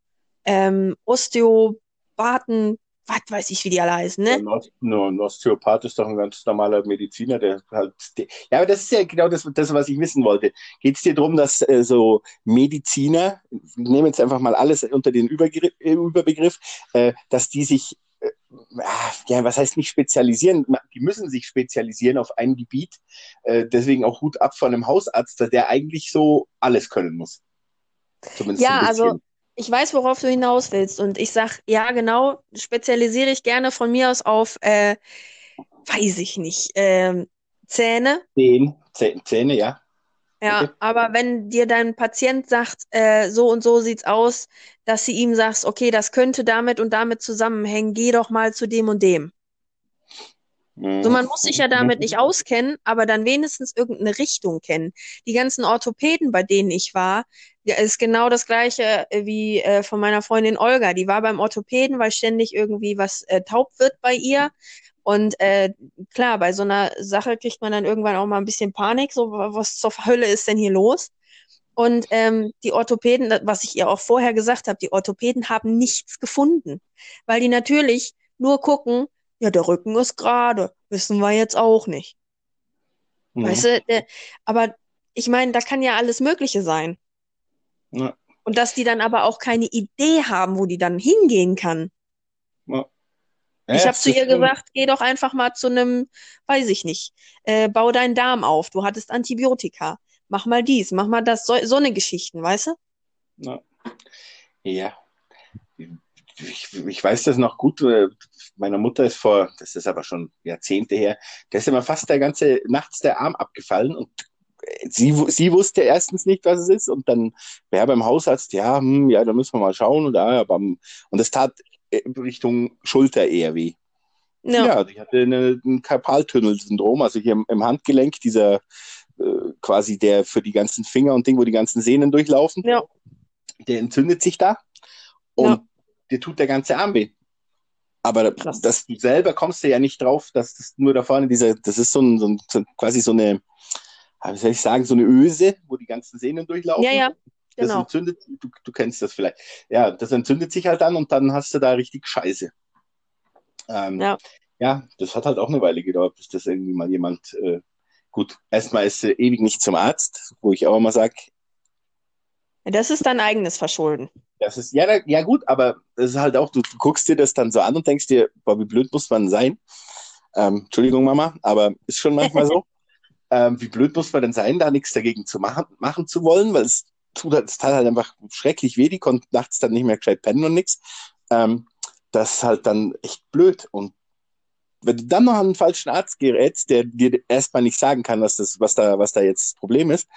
Ähm, Osteopathen, was weiß ich, wie die alle heißen, ne? Nur ein Osteopath ist doch ein ganz normaler Mediziner, der halt. Der, ja, aber das ist ja genau das, das was ich wissen wollte. Geht es dir darum, dass äh, so Mediziner, nehmen jetzt einfach mal alles unter den Übergriff, äh, Überbegriff, äh, dass die sich, ja, was heißt nicht spezialisieren? Die müssen sich spezialisieren auf ein Gebiet. Äh, deswegen auch Hut ab von einem Hausarzt, der eigentlich so alles können muss. Zumindest Ja, also ich weiß, worauf du hinaus willst. Und ich sag, ja, genau, spezialisiere ich gerne von mir aus auf, äh, weiß ich nicht, ähm, Zähne. Zähne, Zäh- Zähne, ja. Ja, Okay. aber wenn dir dein Patient sagt, äh, so und so sieht's aus, dass sie ihm sagst, okay, das könnte damit und damit zusammenhängen, geh doch mal zu dem und dem. So, man muss sich ja damit nicht auskennen, aber dann wenigstens irgendeine Richtung kennen. Die ganzen Orthopäden, bei denen ich war, ist genau das gleiche äh, wie äh, von meiner Freundin Olga. Die war beim Orthopäden, weil ständig irgendwie was äh, taub wird bei ihr. Und äh, klar, bei so einer Sache kriegt man dann irgendwann auch mal ein bisschen Panik, so was zur Hölle ist denn hier los? Und ähm, die Orthopäden, was ich ihr auch vorher gesagt habe, die Orthopäden haben nichts gefunden, weil die natürlich nur gucken, ja, der Rücken ist gerade, wissen wir jetzt auch nicht. Mhm. Weißt du, der, aber ich meine, da kann ja alles Mögliche sein. Ja. Und dass die dann aber auch keine Idee haben, wo die dann hingehen kann. Ja. Ich Ja, habe zu das ihr gesagt, geh doch einfach mal zu einem, weiß ich nicht, äh, bau deinen Darm auf, du hattest Antibiotika, mach mal dies, mach mal das, so, so eine Geschichten, weißt du? Ja. ja. Ich, ich weiß das noch gut. äh, Meiner Mutter ist vor, das ist aber schon Jahrzehnte her, da ist immer fast der ganze, nachts der Arm abgefallen und äh, sie, sie wusste erstens nicht, was es ist und dann wäre beim Hausarzt, ja, hm, ja, da müssen wir mal schauen und, ah, aber, und es tat Richtung Schulter eher weh. Ja, Ja, die hatte eine, ein Karpaltunnelsyndrom, also hier im, im Handgelenk, dieser äh, quasi der für die ganzen Finger und Ding, wo die ganzen Sehnen durchlaufen, ja, der entzündet sich da und Ja. dir tut der ganze Arm weh. Aber Krass. das du selber kommst du ja nicht drauf, dass das nur da vorne dieser, das ist so ein, so ein quasi so eine, ah, wie soll ich sagen, so eine Öse, wo die ganzen Sehnen durchlaufen. ja, ja, genau. entzündet, du, du kennst das vielleicht. Ja, das entzündet sich halt dann und dann hast du da richtig Scheiße. Ähm, Ja. ja, das hat halt auch eine Weile gedauert, bis das irgendwie mal jemand, äh, gut, erstmal ist äh, ewig nicht zum Arzt, wo ich auch immer sage, Das ist dein eigenes Verschulden. das ist, ja, ja gut, aber das ist halt auch, du, du guckst dir das dann so an und denkst dir, boah, wie blöd muss man sein? Ähm, Entschuldigung, Mama, aber ist schon manchmal so. ähm, wie blöd muss man denn sein, da nichts dagegen zu machen, machen zu wollen, weil es tut, es tat halt einfach schrecklich weh, die konnten nachts dann nicht mehr gescheit pennen und nichts. Ähm, das ist halt dann echt blöd. Und wenn du dann noch an einen falschen Arzt gerätst, der dir erstmal nicht sagen kann, was, das, was, da, was da jetzt das Problem ist,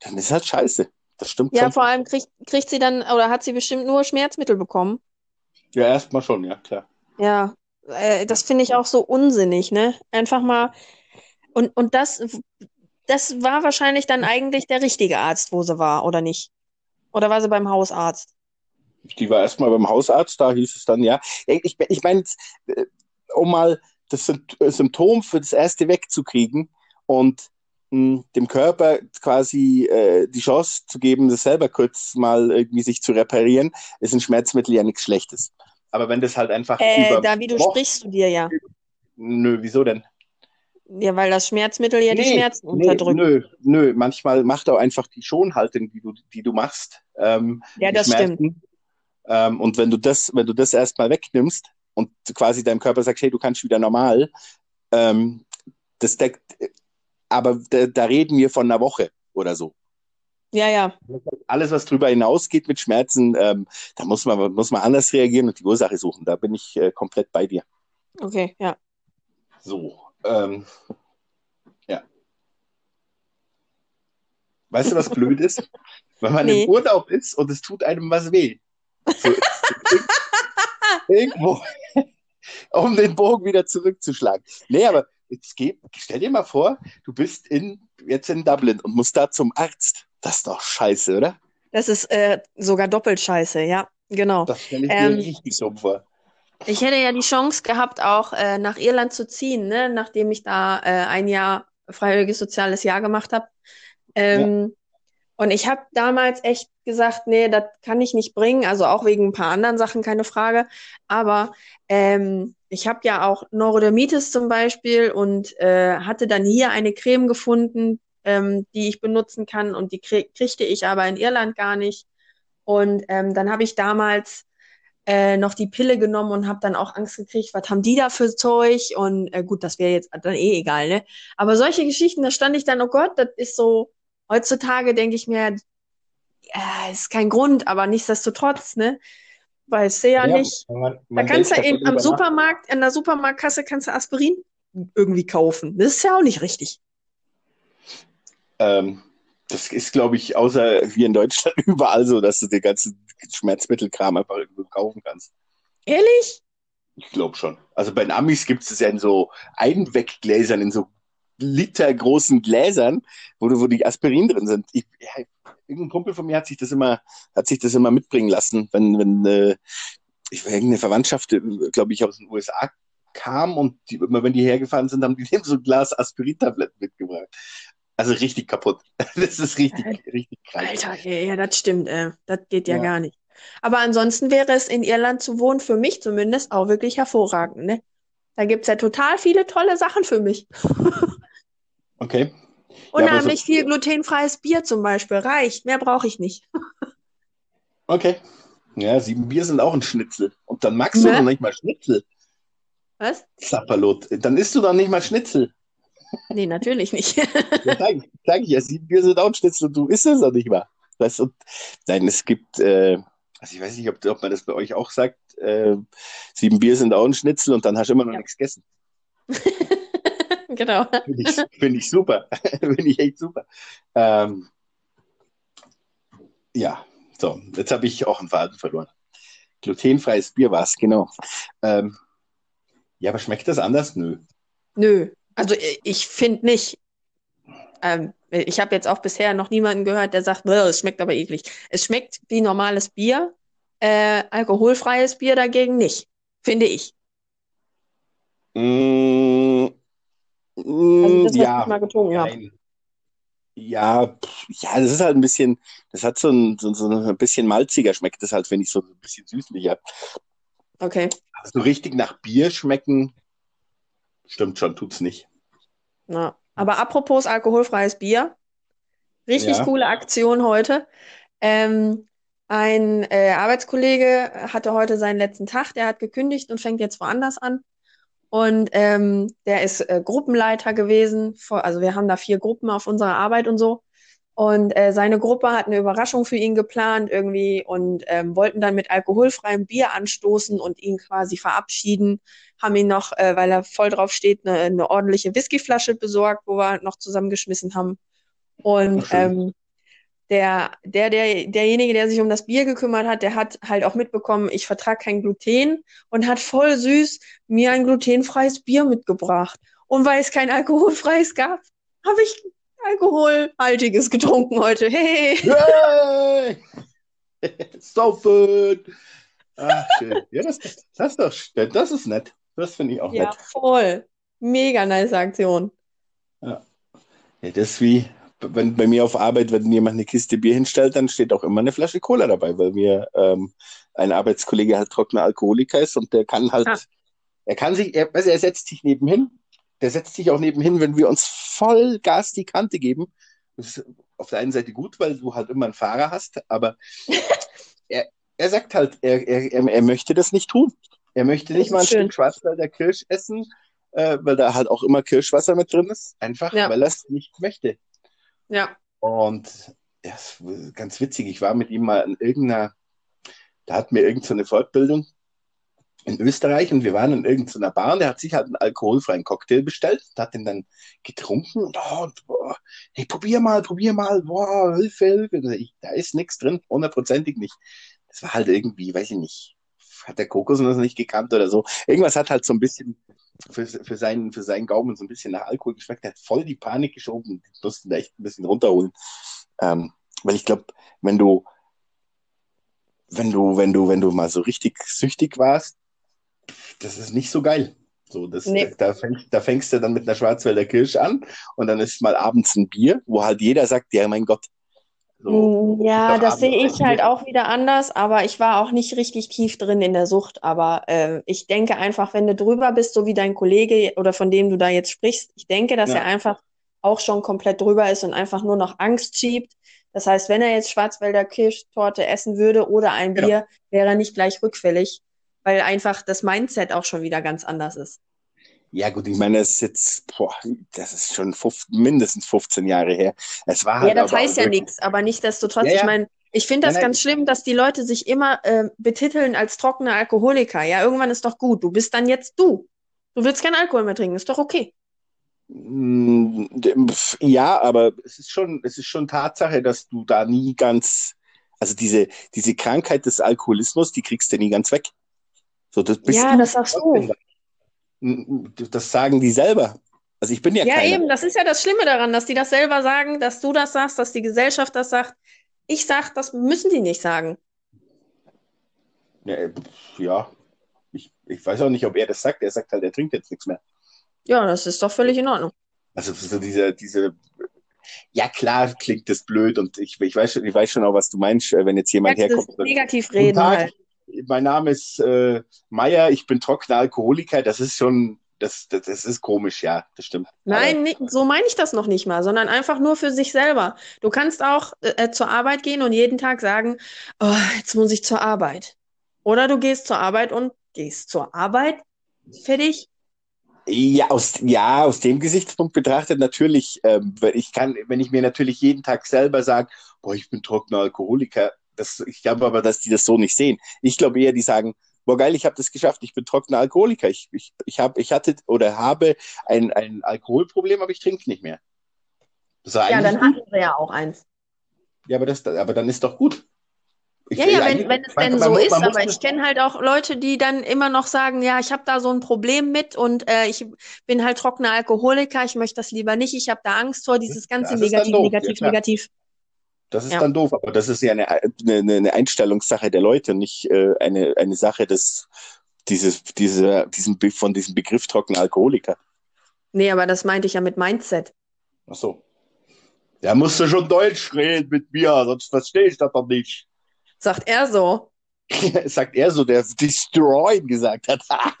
dann ist halt scheiße. Das stimmt Ja, schon. vor allem kriegt, kriegt sie dann, oder hat sie bestimmt nur Schmerzmittel bekommen. Ja, erstmal schon, ja, klar. Ja, äh, das finde ich auch so unsinnig, ne? Einfach mal. Und, und das, das war wahrscheinlich dann eigentlich der richtige Arzt, wo sie war, oder nicht? Oder war sie beim Hausarzt? Die war erstmal beim Hausarzt, da hieß es dann, ja. Ich, ich meine, äh, um mal das äh, Symptom für das erste wegzukriegen und mh, dem Körper quasi äh, die Chance zu geben, das selber kurz mal irgendwie sich zu reparieren, ist ein Schmerzmittel ja nichts Schlechtes. Aber wenn das halt einfach Äh, über da wie du Wochen- sprichst du dir ja. Nö, wieso denn? Ja, weil das Schmerzmittel ja die Nee, Schmerzen nee, unterdrückt. Nö, nö, manchmal macht auch einfach die Schonhaltung, die du, die du machst, ähm, Ja, die das stimmt. Schmerzen. Ähm, und wenn du das, wenn du das erstmal wegnimmst und quasi deinem Körper sagst, hey, du kannst wieder normal, ähm, das deckt, aber da, da reden wir von einer Woche oder so. Ja, ja. Alles, was drüber hinausgeht mit Schmerzen, ähm, da muss man, muss man anders reagieren und die Ursache suchen. Da bin ich äh, komplett bei dir. Okay, ja. So, ähm, ja. Weißt du, was blöd ist? Wenn man Nee. im Urlaub ist und es tut einem was weh. So, irgendwo, um den Bogen wieder zurückzuschlagen. Nee, aber jetzt geh, stell dir mal vor, du bist in, jetzt in Dublin und musst da zum Arzt. Das ist doch scheiße, oder? Das ist äh, sogar doppelt scheiße, ja, genau. Das stelle ich Ähm, mir richtig dumm vor. Ich hätte ja die Chance gehabt, auch äh, nach Irland zu ziehen, ne? Nachdem ich da äh, ein Jahr freiwilliges soziales Jahr gemacht habe. Ähm, Und ich habe damals echt gesagt, nee, das kann ich nicht bringen. Also auch wegen ein paar anderen Sachen, keine Frage. Aber ähm, ich habe ja auch Neurodermitis zum Beispiel und äh, hatte dann hier eine Creme gefunden, ähm, die ich benutzen kann. Und die krie kriegte ich aber in Irland gar nicht. Und ähm, dann habe ich damals äh, noch die Pille genommen und habe dann auch Angst gekriegt, was haben die da für Zeug? Und äh, gut, das wäre jetzt dann eh egal, ne? Aber solche Geschichten, da stand ich dann, oh Gott, das ist so, heutzutage denke ich mir, äh, ist kein Grund, aber nichtsdestotrotz, ne? Weißt du ja, nicht. man, Da man kannst du eben am. Supermarkt, an der Supermarktkasse kannst du Aspirin irgendwie kaufen. Das ist ja auch nicht richtig. Ähm, das ist, glaube ich, außer hier in Deutschland überall so, dass du den ganzen Schmerzmittelkram einfach irgendwo kaufen kannst. Ehrlich? Ich glaube schon. Also bei den Amis gibt es ja in so Einweggläsern, in so litergroßen Gläsern, wo, du- wo die Aspirin drin sind. Ich, ja, irgendein Kumpel von mir hat sich das immer, hat sich das immer mitbringen lassen, wenn, wenn äh, ich irgendeine Verwandtschaft, glaube ich, aus den USA kam und die, immer wenn die hergefahren sind, haben die dem so ein Glas Aspirintabletten mitgebracht. Also richtig kaputt. Das ist richtig, richtig krank. Alter, ja, ja, das stimmt, äh, das geht ja, Ja. gar nicht. Aber ansonsten wäre es in Irland zu wohnen, für mich zumindest, auch wirklich hervorragend, ne? Da gibt's ja total viele tolle Sachen für mich. Okay. Unheimlich so- viel glutenfreies Bier zum Beispiel. Reicht. Mehr brauche ich nicht. Okay. Ja, sieben Bier sind auch ein Schnitzel. Und dann magst du Ne? noch nicht mal Schnitzel. Was? Sapperlot. Dann isst du doch nicht mal Schnitzel. Nee, natürlich nicht. Ja, sag ich ja, sieben Bier sind auch ein Schnitzel und du isst es doch nicht mal. Weißt du? Nein, es gibt, äh, also ich weiß nicht, ob, ob man das bei euch auch sagt, äh, sieben Bier sind auch ein Schnitzel und dann hast du immer noch Ja. nichts gegessen. Genau. Finde ich, find ich super. Finde ich echt super. Ähm, ja, so, jetzt habe ich auch einen Faden verloren. Glutenfreies Bier war es, genau. Ähm, ja, aber schmeckt das anders? Nö. Nö. Also äh, ich finde nicht. Ähm, ich habe jetzt auch bisher noch niemanden gehört, der sagt, "Bäh, es schmeckt aber eklig. Es schmeckt wie normales Bier. Äh, alkoholfreies Bier dagegen nicht, finde ich. Mm, Also mm, das, was ja, ich mal getrunken habe. Ja, ja, das ist halt ein bisschen, das hat so ein, so, so ein bisschen malziger schmeckt das halt, finde ich, so ein bisschen süßlicher. Okay. Aber so richtig nach Bier schmecken, stimmt schon, tut's nicht. Ja. Aber apropos alkoholfreies Bier, richtig Ja. coole Aktion heute. Ähm, ein äh, Arbeitskollege hatte heute seinen letzten Tag, der hat gekündigt und fängt jetzt woanders an. Und ähm, der ist äh, Gruppenleiter gewesen. Vor, also wir haben da vier Gruppen auf unserer Arbeit und so. Und äh, seine Gruppe hat eine Überraschung für ihn geplant irgendwie und ähm, wollten dann mit alkoholfreiem Bier anstoßen und ihn quasi verabschieden. Haben ihn noch, äh, weil er voll drauf steht, eine, eine ordentliche Whiskyflasche besorgt, wo wir noch zusammengeschmissen haben. Und ähm, der, der, der, derjenige, der sich um das Bier gekümmert hat, der hat halt auch mitbekommen, ich vertrage kein Gluten und hat voll süß mir ein glutenfreies Bier mitgebracht. Und weil es kein alkoholfreies gab, habe ich alkoholhaltiges getrunken heute. Hey! Yay! Saufen! Ach, schön. Ja, das, das, ist doch, das ist nett. Das finde ich auch Ja, nett. voll. Mega nice Aktion. Ja. Ja, das ist wie, wenn bei mir auf Arbeit, wenn jemand eine Kiste Bier hinstellt, dann steht auch immer eine Flasche Cola dabei, weil mir ähm, ein Arbeitskollege halt trockener Alkoholiker ist und der kann halt, Ah. er kann sich, er, also er setzt sich nebenhin, der setzt sich auch nebenhin, wenn wir uns voll Gas die Kante geben. Das ist auf der einen Seite gut, weil du halt immer einen Fahrer hast, aber er, er sagt halt, er, er, er, möchte das nicht tun. Er möchte nicht mal ein schön. Stück Schwarzwälder Kirsch essen, äh, weil da halt auch immer Kirschwasser mit drin ist. Einfach, Ja. weil er es nicht möchte. Ja. Und ja, ganz witzig, ich war mit ihm mal in irgendeiner, da hatten wir irgendeine so eine Fortbildung in Österreich und wir waren in irgendeiner Bar und der hat sich halt einen alkoholfreien Cocktail bestellt und hat den dann getrunken und, oh, boah, hey, probier mal, probier mal, boah, Hilfe, Hilfe. Da ist nichts drin, hundertprozentig nicht. Das war halt irgendwie, weiß ich nicht, hat der Kokosnuss nicht gekannt oder so. Irgendwas hat halt so ein bisschen für, für, seinen, für seinen Gaumen so ein bisschen nach Alkohol geschmeckt. Der hat voll die Panik geschoben. Mussten da echt ein bisschen runterholen. Ähm, weil ich glaube, wenn du, wenn du, wenn du, wenn du mal so richtig süchtig warst, das ist nicht so geil. So, das, Nee. da, fängst, da fängst du dann mit einer Schwarzwälder Kirsch an und dann ist mal abends ein Bier, wo halt jeder sagt, ja, mein Gott. So, Mm, Ja, das sehe ich halt Bier. auch wieder anders, aber ich war auch nicht richtig tief drin in der Sucht. Aber äh, ich denke einfach, wenn du drüber bist, so wie dein Kollege oder von dem du da jetzt sprichst, ich denke, dass Ja. er einfach auch schon komplett drüber ist und einfach nur noch Angst schiebt. Das heißt, wenn er jetzt Schwarzwälder Kirschtorte essen würde oder ein Genau. Bier, wäre er nicht gleich rückfällig, weil einfach das Mindset auch schon wieder ganz anders ist. Ja, gut, ich meine, das ist jetzt, boah, das ist schon 15, mindestens 15 Jahre her. Es war Ja, halt das aber heißt ja nichts, aber nichtsdestotrotz, Ja, ja. ich meine, ich finde das Nein, nein. ganz schlimm, dass die Leute sich immer äh, betiteln als trockene Alkoholiker. Ja, irgendwann ist doch gut. Du bist dann jetzt du. Du willst keinen Alkohol mehr trinken, ist doch okay. Mm, Ja, aber es ist schon, es ist schon Tatsache, dass du da nie ganz, also diese, diese Krankheit des Alkoholismus, die kriegst du nie ganz weg. So, das bist Ja, du das sagst du. Das sagen die selber. Also ich bin ja Ja, keiner. eben, das ist ja das Schlimme daran, dass die das selber sagen, dass du das sagst, dass die Gesellschaft das sagt. Ich sag, das müssen die nicht sagen. Ja, ja. Ich, ich weiß auch nicht, ob er das sagt. Er sagt halt, er trinkt jetzt nichts mehr. Ja, das ist doch völlig in Ordnung. Also so diese, diese, ja klar klingt das blöd und ich, ich weiß schon, ich weiß schon auch, was du meinst, äh, wenn jetzt jemand herkommt. negativ Guten reden Tag, halt. Mein Name ist äh, Meier, ich bin trockener Alkoholiker. Das ist schon, das, das, das ist komisch, ja, das stimmt. Nein, ni- so meine ich das noch nicht mal, sondern einfach nur für sich selber. Du kannst auch äh, zur Arbeit gehen und jeden Tag sagen, oh, jetzt muss ich zur Arbeit. Oder du gehst zur Arbeit und gehst zur Arbeit, fertig. Ja, aus, ja, aus dem Gesichtspunkt betrachtet natürlich, ähm, ich kann, wenn ich mir natürlich jeden Tag selber sage, boah, ich bin trockener Alkoholiker, das, ich glaube aber, dass die das so nicht sehen. Ich glaube eher, die sagen, boah, geil, ich habe das geschafft, ich bin trockener Alkoholiker. Ich, ich, ich, hab, ich hatte oder habe ein, ein Alkoholproblem, aber ich trinke nicht mehr. Ja, dann hatten wir ja auch eins. Ja, aber, das, aber dann ist doch gut. Ich Ja, ja, wenn, wenn es denn so muss- ist, aber ich kenne halt auch Leute, die dann immer noch sagen, ja, ich habe da so ein Problem mit und äh, ich bin halt trockener Alkoholiker, ich möchte das lieber nicht, ich habe da Angst vor, dieses ganze negativ, doof, ja, negativ, klar. negativ. Das ist Ja. dann doof, aber das ist ja eine, eine, eine Einstellungssache der Leute nicht äh, eine, eine Sache des, dieses, diese, diesen, von diesem Begriff trockener Alkoholiker. Nee, aber das meinte ich ja mit Mindset. Ach so. Da musst du schon Deutsch reden mit mir, sonst verstehe ich das doch nicht. Sagt er so. Sagt er so, der Destroy gesagt hat.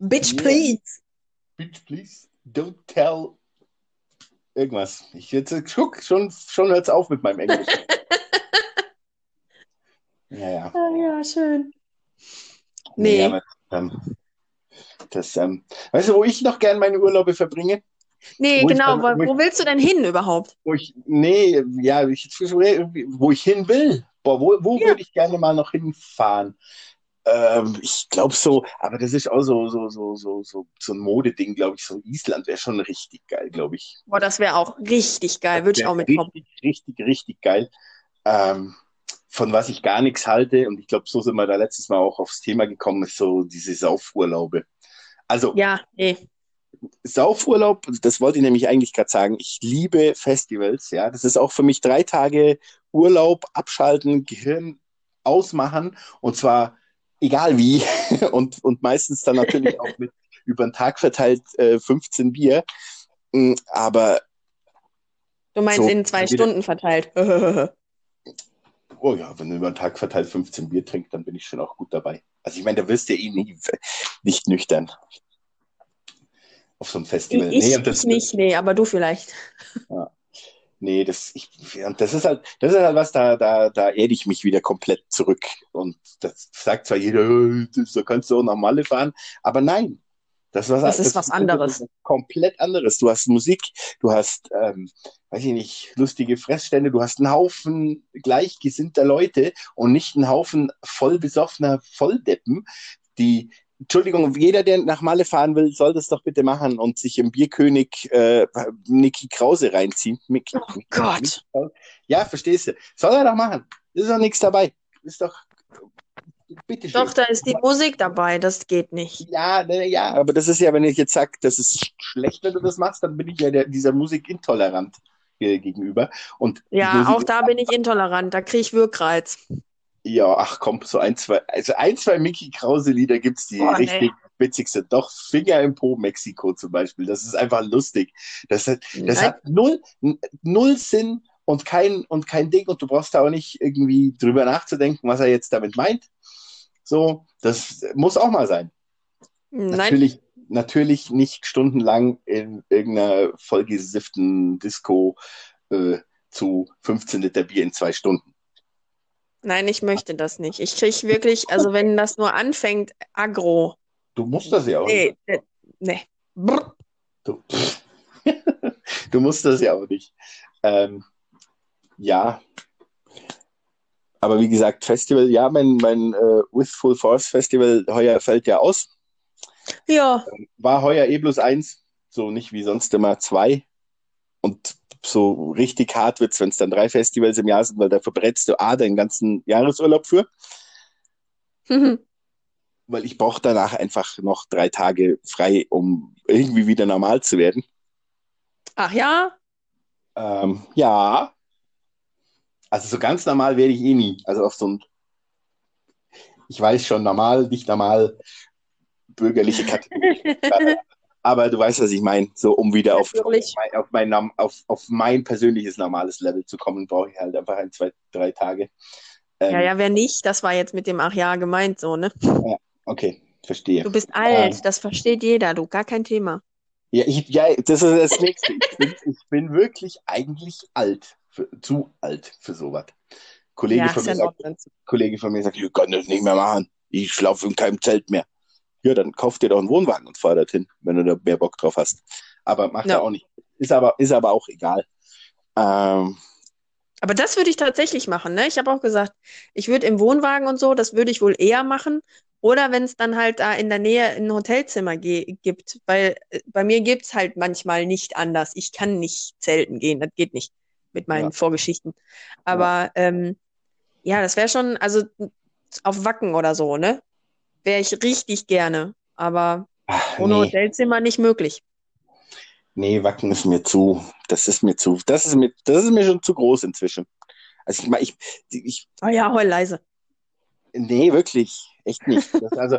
Bitch, please. Bitch, please, don't tell irgendwas. Ich jetzt guck, schon, schon hört's auf mit meinem Englisch. ja, ja. Ah, ja, schön. Nee, Nee. aber, ähm, das, ähm, weißt du, wo ich noch gern meine Urlaube verbringe? Nee, Wo genau. dann- Wo, wo ich- wo willst du denn hin überhaupt? Wo ich, nee, ja, ich, wo ich hin will. Boah, wo, wo Ja. würde ich gerne mal noch hinfahren? Ähm, ich glaube so, aber das ist auch so, so, so, so, so, so ein Modeding, glaube ich. So Island wäre schon richtig geil, glaube ich. Boah, das wäre auch richtig geil, würde ich auch mitkommen. Richtig, richtig, richtig geil. Ähm, von was ich gar nichts halte, und ich glaube, so sind wir da letztes Mal auch aufs Thema gekommen, ist so diese Saufurlaube. Also, Ja, nee. Saufurlaub, das wollte ich nämlich eigentlich gerade sagen. Ich liebe Festivals, ja. Das ist auch für mich drei Tage Urlaub, abschalten, Gehirn ausmachen und zwar egal wie und, und meistens dann natürlich auch mit über den Tag verteilt äh, 15 Bier. Mm, Aber Du meinst So, in zwei Stunden verteilt. oh ja, wenn du über den Tag verteilt 15 Bier trinkst, dann bin ich schon auch gut dabei. Also ich meine, da wirst du ja eh nie, nicht nüchtern. Auf so einem Festival. Ich, nee, ich nicht, nee, aber du vielleicht. Nee, das, ich, und das ist halt, das ist halt was, da, da, da erde ich mich wieder komplett zurück. Und das sagt zwar jeder, "Äh, das- da kannst du auch nach Malle fahren, aber nein. Das, ist was, Das ist was anderes. Das ist komplett anderes. Du hast Musik, du hast, ähm, weiß ich nicht, lustige Fressstände, du hast einen Haufen gleichgesinnter Leute und nicht einen Haufen voll besoffener Volldeppen, die, Entschuldigung, jeder, der nach Malle fahren will, soll das doch bitte machen und sich im Bierkönig äh, Niki Krause reinziehen. Mick, Oh Gott. Ja, verstehst du. Soll er doch machen. Ist doch nichts dabei. Ist doch. Bitte schön. Doch, da ist die Musik dabei, das geht nicht. Ja, ne, ja, aber das ist ja, wenn ich jetzt sage, das ist schlecht, wenn du das machst, dann bin ich ja der, dieser Musik intolerant äh, gegenüber. Und Ja, auch da bin ich intolerant, da kriege ich Wirkreiz. Ja, ach komm, so ein, zwei, also ein, zwei Mickey Krause-Lieder gibt's, die Boah, nee. richtig witzig sind. Doch, Finger im Po Mexiko zum Beispiel. Das ist einfach lustig. Das hat, das Nein. hat null, null Sinn und kein, und kein Ding und du brauchst da auch nicht irgendwie drüber nachzudenken, was er jetzt damit meint. So, das muss auch mal sein. Nein, Natürlich, natürlich nicht stundenlang in irgendeiner vollgesifften Disco äh, zu 15 Liter Bier in zwei Stunden. Nein, ich möchte das nicht. Ich kriege wirklich, also wenn das nur anfängt, aggro. Du musst das ja auch nicht. Nee, äh, nee. Brr. Du, du musst das ja auch nicht. Ähm, ja. Aber wie gesagt, Festival, ja, mein, mein äh, With Full Force Festival heuer fällt ja aus. Ja, War heuer eh bloß eins, so nicht wie sonst immer zwei. Und so richtig hart wird's, wenn es dann drei Festivals im Jahr sind, weil da verbrätst du A, deinen ganzen Jahresurlaub für, weil ich brauche danach einfach noch drei Tage frei, um irgendwie wieder normal zu werden. ach ja, Ähm, ja. Also so ganz normal werde ich eh nie. Also auf so ein, ich weiß schon, normal, nicht normal, bürgerliche Kategorie. Aber du weißt, was ich meine. So, um wieder auf, auf, mein, auf, mein, auf, auf mein persönliches normales Level zu kommen, brauche ich halt einfach ein, zwei, drei Tage. Ähm, ja, ja, wer nicht, das war jetzt mit dem Ach ja gemeint so, ne? Okay, verstehe. Du bist alt, Ähm. das versteht jeder, du, gar kein Thema. Ja, ich, ja, das ist das Nächste. Ich bin, ich bin wirklich eigentlich alt, für, zu alt für sowas. Kollege Ja, von mir ja sagt. Kollege von mir sagt, ich kann das nicht mehr machen. Ich schlafe in keinem Zelt mehr. Ja, dann kauf dir doch einen Wohnwagen und fahr dorthin, wenn du da mehr Bock drauf hast. Aber macht Ja. er auch nicht. Ist aber, ist aber auch egal. Ähm, Aber das würde ich tatsächlich machen, ne? Ich habe auch gesagt, ich würde im Wohnwagen und so, das würde ich wohl eher machen. Oder wenn es dann halt da in der Nähe ein Hotelzimmer gibt, weil äh, bei mir gibt es halt manchmal nicht anders. Ich kann nicht zelten gehen, das geht nicht mit meinen Ja. Vorgeschichten. Aber ähm, ja, das wäre schon, also auf Wacken oder so, ne? Wäre ich richtig gerne. Aber ach, ohne nee, Hotelzimmer nicht möglich. nee, Wacken ist mir zu. Das ist mir zu. Das ist mir, das ist mir schon zu groß inzwischen. Also ich meine, ich, ich, Oh ja, heul leise. Nee, wirklich. Echt nicht. Das, also,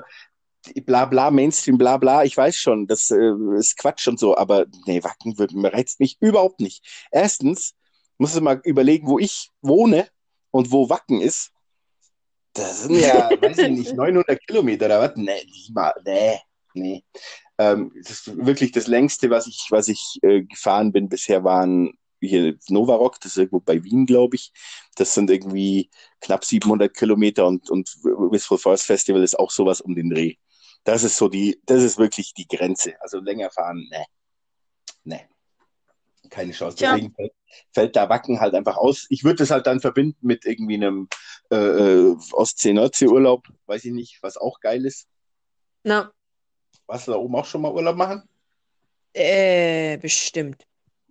bla bla, Mainstream, bla bla, ich weiß schon, das äh, ist Quatsch und so, aber nee, Wacken wird, reizt mich überhaupt nicht. Erstens, musst du mal überlegen, wo ich wohne und wo Wacken ist. Das sind ja, weiß ich nicht, 900 Kilometer oder was? Nee, nicht mal, nee, nee. Ähm, das ist wirklich das längste, was ich, was ich äh, gefahren bin bisher, waren hier Novarock, das ist irgendwo bei Wien, glaube ich. Das sind irgendwie knapp 700 Kilometer und, und Wistful Forest Festival ist auch sowas um den Dreh. Das ist so die, das ist wirklich die Grenze. Also länger fahren, ne. Ne. Keine Chance. Tja. Deswegen fällt, fällt da Wacken halt einfach aus. Ich würde das halt dann verbinden mit irgendwie einem äh, äh, Ostsee-Nordsee-Urlaub. Weiß ich nicht, was auch geil ist. Na, Warst du da oben auch schon mal Urlaub machen? äh, bestimmt.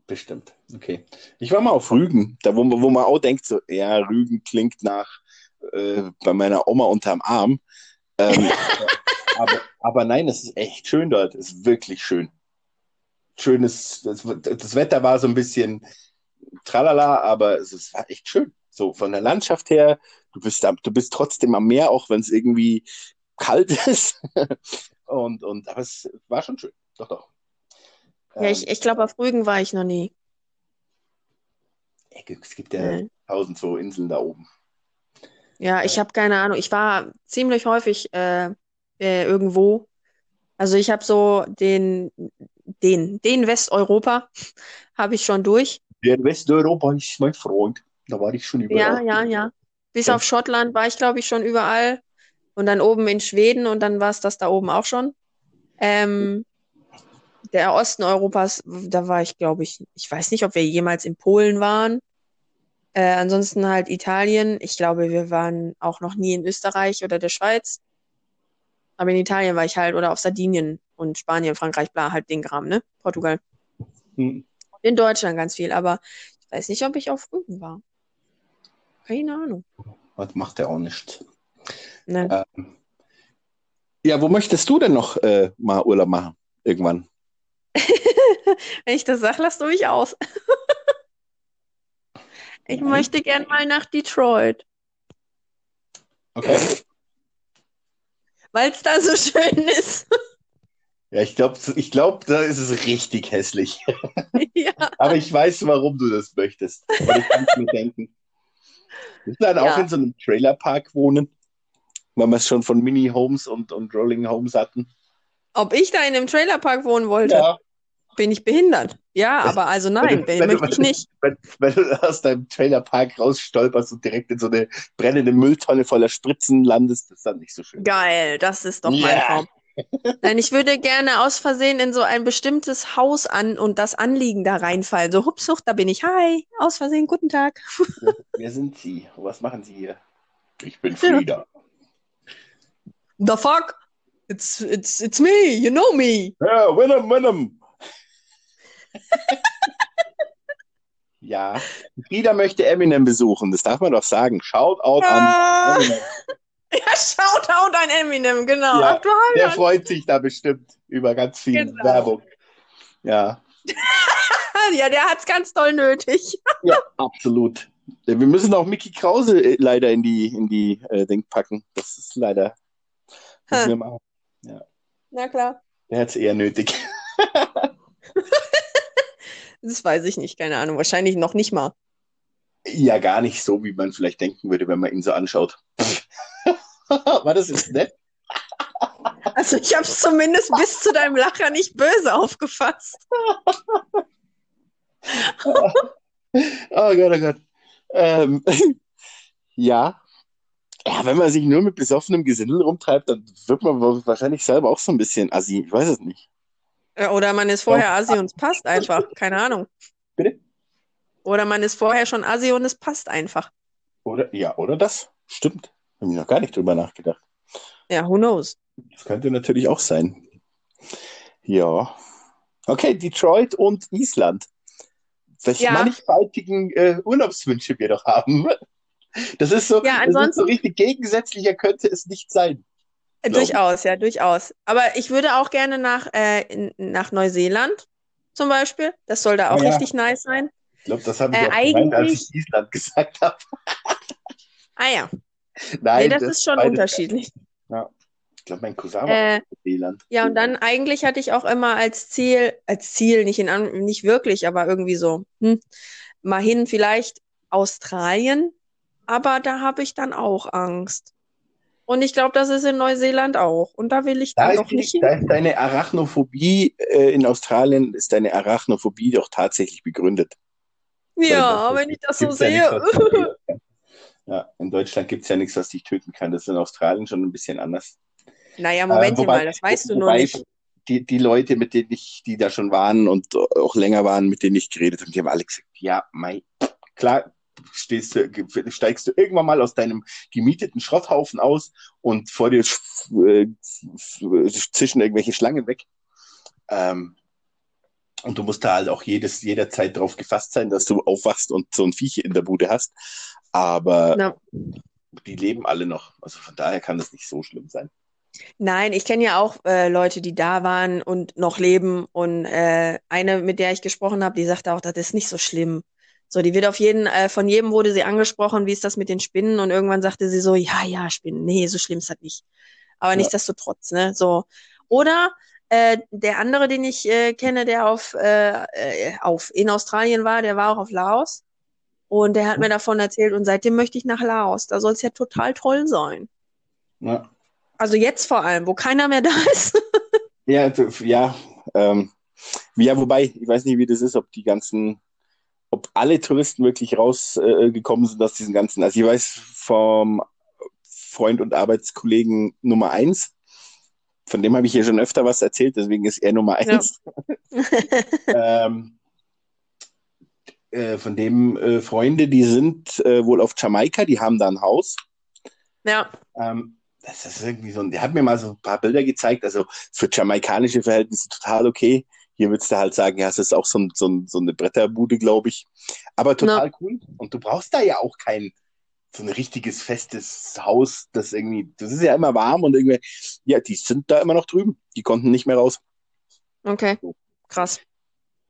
Bestimmt. Okay. Ich war mal auf Rügen, da wo, man- wo man auch denkt, so, ja, Rügen klingt nach äh, bei meiner Oma unterm Arm. Ähm, aber, aber nein, es ist echt schön dort. Es ist wirklich schön. Schönes, das, das Wetter war so ein bisschen tralala, aber es ist, war echt schön. So von der Landschaft her, du bist, du bist trotzdem am Meer, auch wenn es irgendwie kalt ist. und, und, aber es war schon schön. Doch, doch. Ja, ich, ich glaube, auf Rügen war ich noch nie. Ähm, es gibt ja Nee. tausend so Inseln da oben. Ja, ich habe keine Ahnung. Ich war ziemlich häufig äh, äh, irgendwo. Also ich habe so den, den, den Westeuropa habe ich schon durch. Der Westeuropa ist mein Freund. Da war ich schon Ja, überall. ja, ja. Bis Ja. auf Schottland war ich, glaube ich, schon überall. Und dann oben in Schweden und dann war es das da oben auch schon. Ähm, der Osten Europas, da war ich, glaube ich, ich weiß nicht, ob wir jemals in Polen waren. Äh, ansonsten halt Italien. Ich glaube, wir waren auch noch nie in Österreich oder der Schweiz. Aber in Italien war ich halt oder auf Sardinien und Spanien, Frankreich, bla, halt den Kram, ne? Portugal. Hm. In Deutschland ganz viel, aber ich weiß nicht, ob ich auf Rügen war. Keine Ahnung. Das macht er auch nicht. Ne? Ähm, ja, wo möchtest du denn noch äh, mal Urlaub machen? Irgendwann. Wenn ich das sage, lass du mich aus. Ich Nein. möchte gern mal nach Detroit, Okay. weil es da so schön ist. Ja, ich glaube, ich glaub, da ist es richtig hässlich. Ja. Aber ich weiß, warum du das möchtest. Aber ich kann es mir denken. Wir dann auch Ja. in so einem Trailerpark wohnen, weil wir es schon von Mini-Homes und, und Rolling Homes hatten. Ob ich da in einem Trailerpark wohnen wollte, Ja, bin ich behindert. Ja, aber also nein, Wenn du- möchte ich nicht. wenn, wenn du aus deinem Trailerpark rausstolperst und direkt in so eine brennende Mülltonne voller Spritzen landest, das ist dann nicht so schön. Geil, das ist doch mein Ja. Traum. Nein, ich würde gerne aus Versehen in so ein bestimmtes Haus an und das Anliegen da reinfallen. So, hups, huch, da bin ich. Hi, aus Versehen, guten Tag. Wer sind Sie? Was machen Sie hier? Ich bin Ja. Frieda. The fuck? It's, it's, it's me, you know me. Ja, Venom, Venom. ja, Frieda möchte Eminem besuchen, das darf man doch sagen. Shoutout Ah. an Eminem. Ja, Shoutout an Eminem, genau. Ja, Ach du Der freut sich da bestimmt über ganz viel Genau. Werbung. Ja, Ja, der hat's ganz doll nötig. ja, absolut. Wir müssen auch Mickey Krause äh, leider in die, in die äh, Ding packen. Das ist leider. Müssen wir machen. Na klar. Der hat es eher nötig. Das weiß ich nicht, keine Ahnung. Wahrscheinlich noch nicht mal. Ja, gar nicht so, wie man vielleicht denken würde, wenn man ihn so anschaut. War das jetzt nett? Also ich habe es zumindest bis zu deinem Lacher nicht böse aufgefasst. Oh Gott, oh Gott. Ähm, ja. Ja, wenn man sich nur mit besoffenem Gesindel rumtreibt, dann wird man wahrscheinlich selber auch so ein bisschen assi. Ich weiß es nicht. Ja, Oder man ist vorher Assi und es passt einfach. Keine Ahnung. Bitte? Oder man ist vorher schon Assi und es passt einfach. Oder, ja, oder das? Stimmt. Habe ich noch gar nicht drüber nachgedacht. Ja, who knows? Das könnte natürlich auch sein. Ja. Okay, Detroit und Island. Welche Ja. mannigfaltigen äh, Urlaubswünsche wir doch haben. Das ist so, Ja, ist so ansonsten- richtig gegensätzlicher könnte es nicht sein. Durchaus, ja, durchaus. Aber ich würde auch gerne nach, äh, nach Neuseeland zum Beispiel. Das soll da auch Ja. richtig nice sein. Ich glaube, das habe ich Äh, auch gemeint, als ich Island gesagt habe. Ah ja, Nein, nee, das ist schon unterschiedlich. Ich glaube, mein Cousin war Äh, Neuseeland. Ja, und dann eigentlich hatte ich auch immer als Ziel, als Ziel, nicht in, nicht wirklich, aber irgendwie so, hm, mal hin, vielleicht Australien, aber da habe ich dann auch Angst. Und ich glaube, das ist in Neuseeland auch. Und da will ich Da dann doch nicht hin. da ist deine Arachnophobie äh, in Australien, ist deine Arachnophobie doch tatsächlich begründet. Ja, das- wenn ich das so ja sehe. nichts, was dich töten kann. Ja, in Deutschland gibt es ja nichts, was dich töten kann. Das ist in Australien schon ein bisschen anders. Naja, Momentchen Äh, wobei- mal, das weißt du nur nicht. die, die Leute, mit denen ich, die da schon waren und auch länger waren, mit denen ich geredet habe, die haben alle gesagt, ja, mei, klar, stehst du, steigst du irgendwann mal aus deinem gemieteten Schrotthaufen aus und vor dir äh, zischen irgendwelche Schlangen weg. Ähm, und du musst da halt auch jedes, jederzeit darauf gefasst sein, dass du aufwachst und so ein Viech in der Bude hast. Aber ja. die leben alle noch. Also von daher kann das nicht so schlimm sein. Nein, ich kenne ja auch äh, Leute, die da waren und noch leben. Und äh, eine, mit der ich gesprochen habe, die sagte auch, das ist nicht so schlimm. So, die wird auf jeden, äh, von jedem wurde sie angesprochen, wie ist das mit den Spinnen? Und irgendwann sagte sie so, ja, ja, Spinnen, nee, so schlimm ist das nicht. Aber ja. nichtsdestotrotz, ne? So. Oder äh, der andere, den ich äh, kenne, der auf, äh, äh, auf in Australien war, der war auch auf Laos. Und der hat mir davon erzählt und seitdem möchte ich nach Laos. Da soll es ja total toll sein. Ja. Also jetzt vor allem, wo keiner mehr da ist. ja, ja, ähm, ja, wobei, ich weiß nicht, wie das ist, ob die ganzen, ob alle Touristen wirklich rausgekommen äh, sind aus diesen ganzen. Also ich weiß vom Freund und Arbeitskollegen Nummer eins, von dem habe ich hier schon öfter was erzählt, deswegen ist er Nummer eins. Ja. ähm, äh, von dem äh, Freunde, die sind äh, wohl auf Jamaika, die haben da ein Haus. Ja. Ähm, das ist irgendwie so, der hat mir mal so ein paar Bilder gezeigt, also für jamaikanische Verhältnisse total okay. Hier würdest du halt sagen, ja, es ist auch so, ein, so, ein, so eine Bretterbude, glaube ich. Aber total no. cool. Und du brauchst da ja auch kein so ein richtiges festes Haus, das irgendwie, das ist ja immer warm und irgendwie, ja, die sind da immer noch drüben. Die konnten nicht mehr raus. Okay, krass.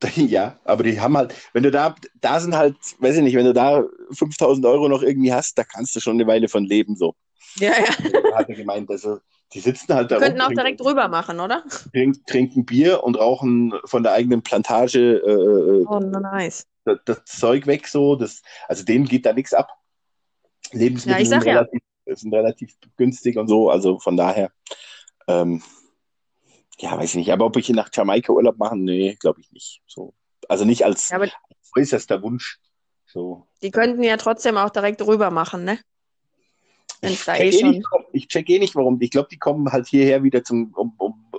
Ja, aber die haben halt, wenn du da, da sind halt, weiß ich nicht, wenn du da 5000 Euro noch irgendwie hast, da kannst du schon eine Weile von leben, so. Ja, ja. Hat er gemeint, also die sitzen halt da. Könnten auch direkt drüber machen, oder? Trinken, trinken Bier und rauchen von der eigenen Plantage äh, äh oh, nice. das, das, Zeug weg, so. Das, also denen geht da nichts ab. Lebensmittel ja, sind, relativ, ja. sind, relativ, günstig und so, also von daher. Ähm, ja, weiß ich nicht. Aber ob ich hier nach Jamaika Urlaub machen, nee, glaube ich nicht. So. Also nicht als, ja, äußerster Wunsch. So. Die könnten ja trotzdem auch direkt rüber machen, ne? Ich check, eh schon... nicht, ich check eh nicht, warum. Ich glaube, die kommen halt hierher wieder zum, um, um,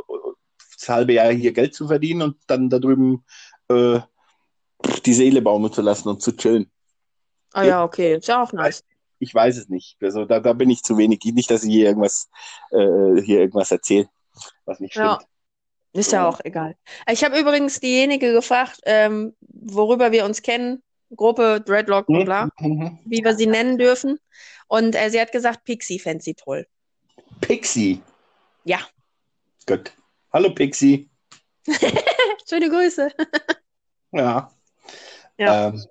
das halbe Jahr hier Geld zu verdienen und dann da drüben äh, die Seele baumeln zu lassen und zu chillen. Ah ja, okay, ist ja auch nice. Ich weiß es nicht. Also da, da bin ich zu wenig. Nicht, dass ich hier irgendwas, äh, hier irgendwas erzähle, was nicht stimmt. Ja. Ist ja auch egal. Ich habe übrigens diejenige gefragt, ähm, worüber wir uns kennen, Gruppe Dreadlock und bla, mhm. wie wir sie nennen dürfen. Und äh, sie hat gesagt, Pixie fände sie toll. Pixie? Ja. Gut. Hallo Pixie. Schöne Grüße. ja. Ja. Ähm,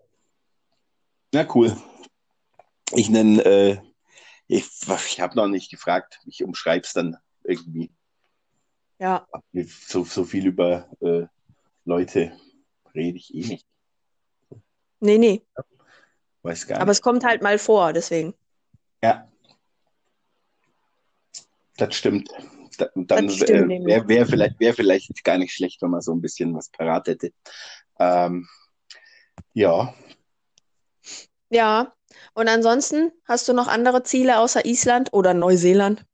na cool. Ich nenne, äh, ich, ich habe noch nicht gefragt. Ich umschreibe es dann irgendwie. Ja. So, so viel über äh, Leute rede ich eh nicht. Nee, nee. Weiß gar nicht. Aber es kommt halt mal vor, deswegen. Ja. Das stimmt. Da, dann äh, wäre wär vielleicht, wär vielleicht gar nicht schlecht, wenn man so ein bisschen was parat hätte. Ähm, ja. Ja. Und ansonsten hast du noch andere Ziele außer Island oder Neuseeland?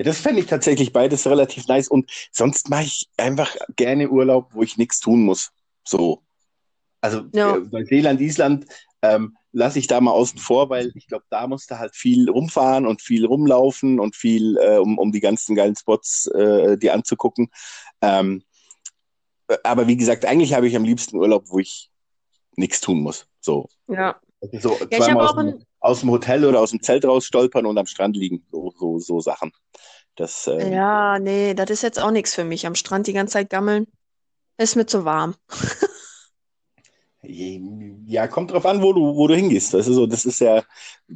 Ja, das fände ich tatsächlich beides relativ nice. Und sonst mache ich einfach gerne Urlaub, wo ich nichts tun muss. So. Also ja. äh, Neuseeland, Island ähm, lasse ich da mal außen vor, weil ich glaube, da musst du halt viel rumfahren und viel rumlaufen und viel, äh, um, um die ganzen geilen Spots äh, dir anzugucken. Ähm, aber wie gesagt, eigentlich habe ich am liebsten Urlaub, wo ich nichts tun muss. So. Ja. Also so ja, zweimal aus, dem, aus dem Hotel oder aus dem Zelt raus stolpern und am Strand liegen. So, so, so Sachen. Das, ähm, ja, nee, das ist jetzt auch nichts für mich. Am Strand die ganze Zeit gammeln. Ist mir zu warm. Ja, kommt drauf an, wo du, wo du hingehst. Das ist, so, das ist ja,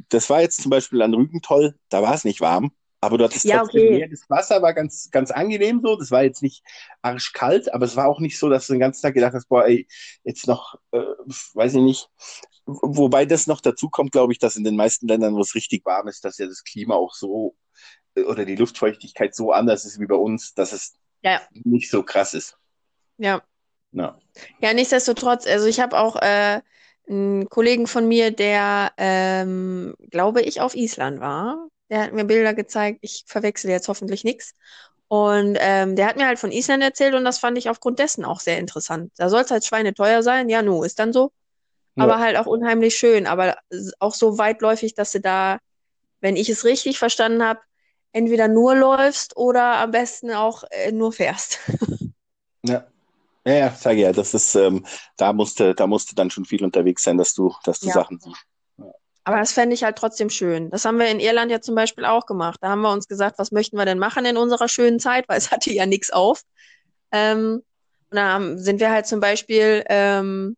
das war jetzt zum Beispiel an Rügen toll, da war es nicht warm, aber du hattest ja, okay. Das Wasser war ganz, ganz angenehm so. Das war jetzt nicht arschkalt, aber es war auch nicht so, dass du den ganzen Tag gedacht hast, boah, ey, jetzt noch, äh, weiß ich nicht. Wobei das noch dazu kommt, glaube ich, dass in den meisten Ländern, wo es richtig warm ist, dass ja das Klima auch so äh, oder die Luftfeuchtigkeit so anders ist wie bei uns, dass es ja. nicht so krass ist. Ja, ja. Ja, nichtsdestotrotz, also ich habe auch äh, einen Kollegen von mir, der, ähm, glaube ich, auf Island war. Der hat mir Bilder gezeigt. Ich verwechsel jetzt hoffentlich nichts. Und ähm, der hat mir halt von Island erzählt und das fand ich aufgrund dessen auch sehr interessant. Da soll es halt schweineteuer sein, ja, nu, ist dann so. Aber halt auch unheimlich schön, aber auch so weitläufig, dass du da, wenn ich es richtig verstanden habe, entweder nur läufst oder am besten auch äh, nur fährst. Ja. Ja, ja, sage ja, das ist, ähm, da musste, da musste dann schon viel unterwegs sein, dass du, dass du Ja. Sachen siehst. Aber das fände ich halt trotzdem schön. Das haben wir in Irland ja zum Beispiel auch gemacht. Da haben wir uns gesagt, was möchten wir denn machen in unserer schönen Zeit, weil es hatte ja nichts auf. Ähm, und dann haben, sind wir halt zum Beispiel, ähm,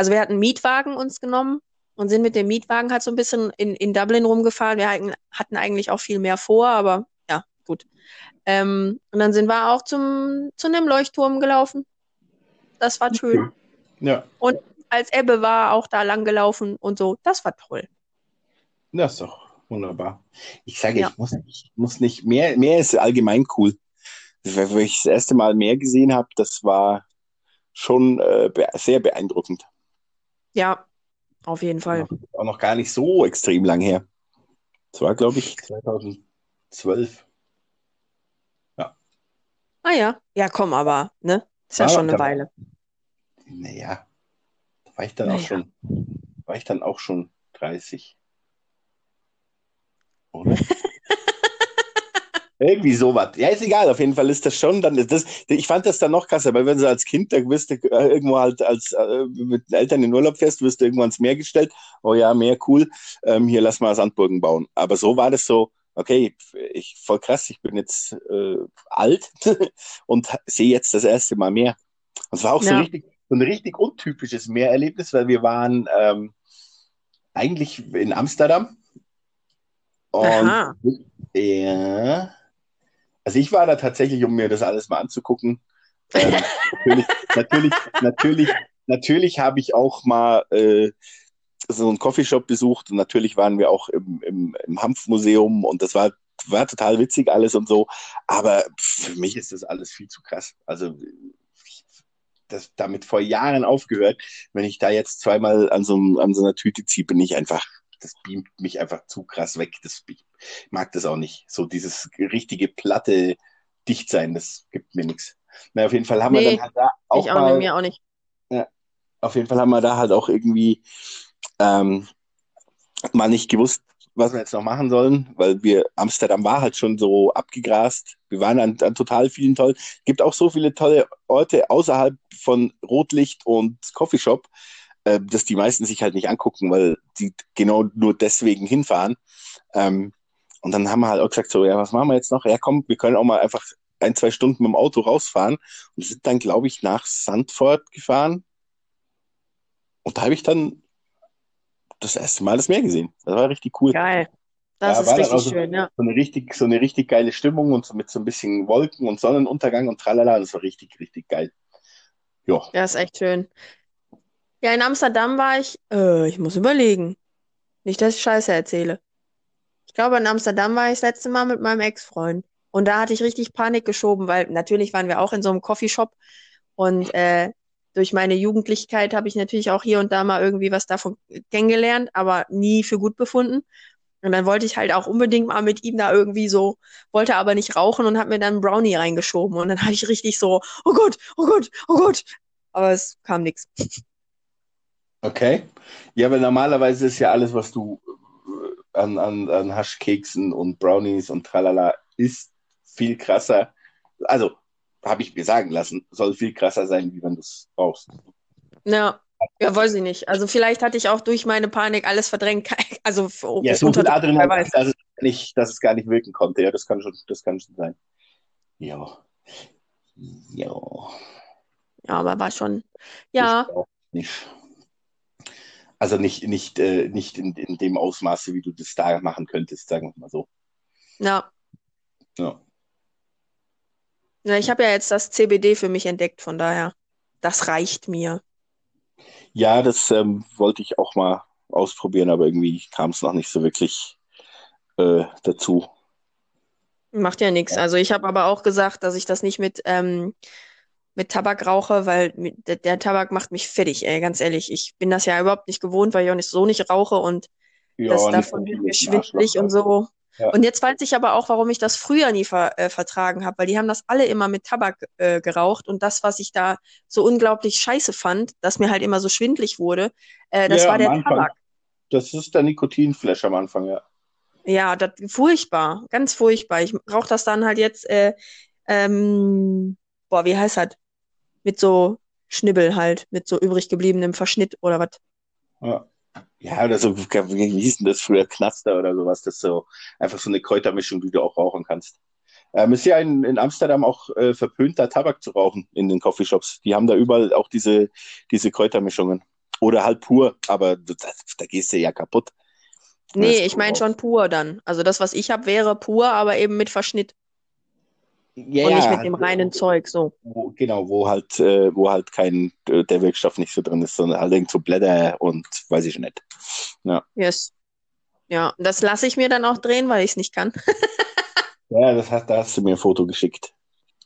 also wir hatten einen Mietwagen uns genommen und sind mit dem Mietwagen halt so ein bisschen in, in Dublin rumgefahren. Wir hatten, eigentlich auch viel mehr vor, aber ja, gut. Ähm, und dann sind wir auch zum, zu einem Leuchtturm gelaufen. Das war schön. Ja, Und als Ebbe war auch da lang gelaufen und so. Das war toll. das ist doch wunderbar. Ich sage, Ja. ich muss, ich muss nicht, mehr, mehr ist allgemein cool. Wo ich das erste Mal mehr gesehen habe, das war schon äh, sehr beeindruckend. Ja, auf jeden Fall. Auch noch gar nicht so extrem lang her. Das war, glaube ich, 2012. Ah ja. Ja, komm, aber, ne? Ist ja Ja, schon eine da- Weile. Naja, da war ich dann auch Naja. schon, war ich dann auch schon 30. Oder? Irgendwie sowas. Ja, ist egal, auf jeden Fall ist das schon dann, das, ich fand das dann noch krasser, weil wenn du als Kind, da wirst du äh, irgendwo halt als äh, mit den Eltern in Urlaub fährst, wirst du irgendwo ans Meer gestellt, oh ja, Meer, cool, ähm, hier lass mal Sandburgen bauen. Aber so war das so, okay, ich voll krass, ich bin jetzt äh, alt und sehe jetzt das erste Mal Meer. Und es war auch so, Ja. richtig, so ein richtig untypisches Meererlebnis, weil wir waren ähm, eigentlich in Amsterdam. Und Aha. ja, also ich war da tatsächlich, um mir das alles mal anzugucken. Ähm, natürlich, natürlich, natürlich, natürlich habe ich auch mal äh, so einen Coffeeshop besucht und natürlich waren wir auch im, im, im Hanfmuseum und das war, war total witzig alles und so. Aber für mich ist das alles viel zu krass. Also das damit vor Jahren aufgehört. Wenn ich da jetzt zweimal an so, an so einer Tüte ziehe, bin ich einfach, das beamt mich einfach zu krass weg. Das, mag das auch nicht. So dieses richtige platte Dichtsein, das gibt mir nichts. Na, auf jeden Fall haben wir Nee, dann halt da auch Ich auch mal mir auch nicht. auf jeden Fall haben wir da halt auch irgendwie ähm, mal nicht gewusst, was wir jetzt noch machen sollen, weil wir Amsterdam war halt schon so abgegrast. Wir waren an, an total vielen tollen. Gibt auch so viele tolle Orte außerhalb von Rotlicht und Coffeeshop, äh, dass die meisten sich halt nicht angucken, weil die genau nur deswegen hinfahren. Ähm, und dann haben wir halt auch gesagt, so, ja, was machen wir jetzt noch? Ja, komm, wir können auch mal einfach ein, zwei Stunden mit dem Auto rausfahren und sind dann, glaube ich, nach Sandford gefahren. Und da habe ich dann das erste Mal das Meer gesehen. Das war richtig cool. Geil. Das Ja, ist richtig auch so- schön, ja. So eine richtig, so eine richtig geile Stimmung und so mit so ein bisschen Wolken und Sonnenuntergang und tralala. Das war richtig, richtig geil. Ja. Ja, ist echt schön. Ja, in Amsterdam war ich, äh, ich muss überlegen. Nicht, dass ich Scheiße erzähle. Ich glaube, in Amsterdam war ich das letzte Mal mit meinem Ex-Freund. Und da hatte ich richtig Panik geschoben, weil natürlich waren wir auch in so einem Coffeeshop und äh, durch meine Jugendlichkeit habe ich natürlich auch hier und da mal irgendwie was davon kennengelernt, aber nie für gut befunden. Und dann wollte ich halt auch unbedingt mal mit ihm da irgendwie so, wollte aber nicht rauchen und habe mir dann einen Brownie reingeschoben. Und dann habe ich richtig so, oh Gott, oh Gott, oh Gott. Aber es kam nichts. Okay. Ja, weil normalerweise ist ja alles, was du an, an, an Haschkeksen und Brownies und tralala isst, viel krasser. Also, habe ich mir sagen lassen, soll viel krasser sein, wie wenn du es brauchst. Ja, ja, weiß ich nicht. Also vielleicht hatte ich auch durch meine Panik alles verdrängt. Also für, Ja, so viel unterdrückt, wer Adrenalin, weiß. dass es, nicht, dass es gar nicht wirken konnte. Ja, das kann schon, das kann schon sein. Ja. Ja. Ja, aber war schon. Ja, Ich nicht. Also nicht, nicht, äh, nicht in, in dem Ausmaße, wie du das da machen könntest, sagen wir mal so. ja. Ja. Ja, ich habe ja jetzt das CBD für mich entdeckt, von daher, das reicht mir. Ja, das ähm, wollte ich auch mal ausprobieren, aber irgendwie kam es noch nicht so wirklich äh, dazu. Macht ja nichts. Also ich habe aber auch gesagt, dass ich das nicht mit, ähm, mit Tabak rauche, weil der, der Tabak macht mich fertig, ey, ganz ehrlich. Ich bin das ja überhaupt nicht gewohnt, weil ich auch nicht so nicht rauche und Ja, das davon wird mir Arschloch. und so. Ja. Und jetzt weiß ich aber auch, warum ich das früher nie ver äh, vertragen habe, weil die haben das alle immer mit Tabak äh, geraucht und das, was ich da so unglaublich scheiße fand, dass mir halt immer so schwindlig wurde, äh, das ja, war der. Tabak. Das ist der Nikotinflash am Anfang, ja. Ja, das furchtbar, ganz furchtbar. Ich rauche das dann halt jetzt, äh, ähm, boah, wie heißt das? Mit so Schnibbel halt, mit so übrig gebliebenem Verschnitt oder was. Ja. Ja, oder so, wie hieß denn das früher? Knaster oder sowas. Das ist so einfach so eine Kräutermischung, die du auch rauchen kannst. Ähm, ist ja in, in Amsterdam auch äh, verpönter Tabak zu rauchen in den Coffeeshops. Die haben da überall auch diese, diese Kräutermischungen. Oder halt pur, aber da, da gehst du ja kaputt. Nee, ich meine schon pur dann. Also das, was ich habe, wäre pur, aber eben mit Verschnitt. Ja, und nicht mit dem reinen Zeug, so. Wo, genau, wo halt, äh, wo halt kein, äh, der Wirkstoff nicht so drin ist, sondern halt irgend so Blätter und weiß ich nicht. Ja. Yes. Ja, das lasse ich mir dann auch drehen, weil ich es nicht kann. ja, das hast, da hast du mir ein Foto geschickt.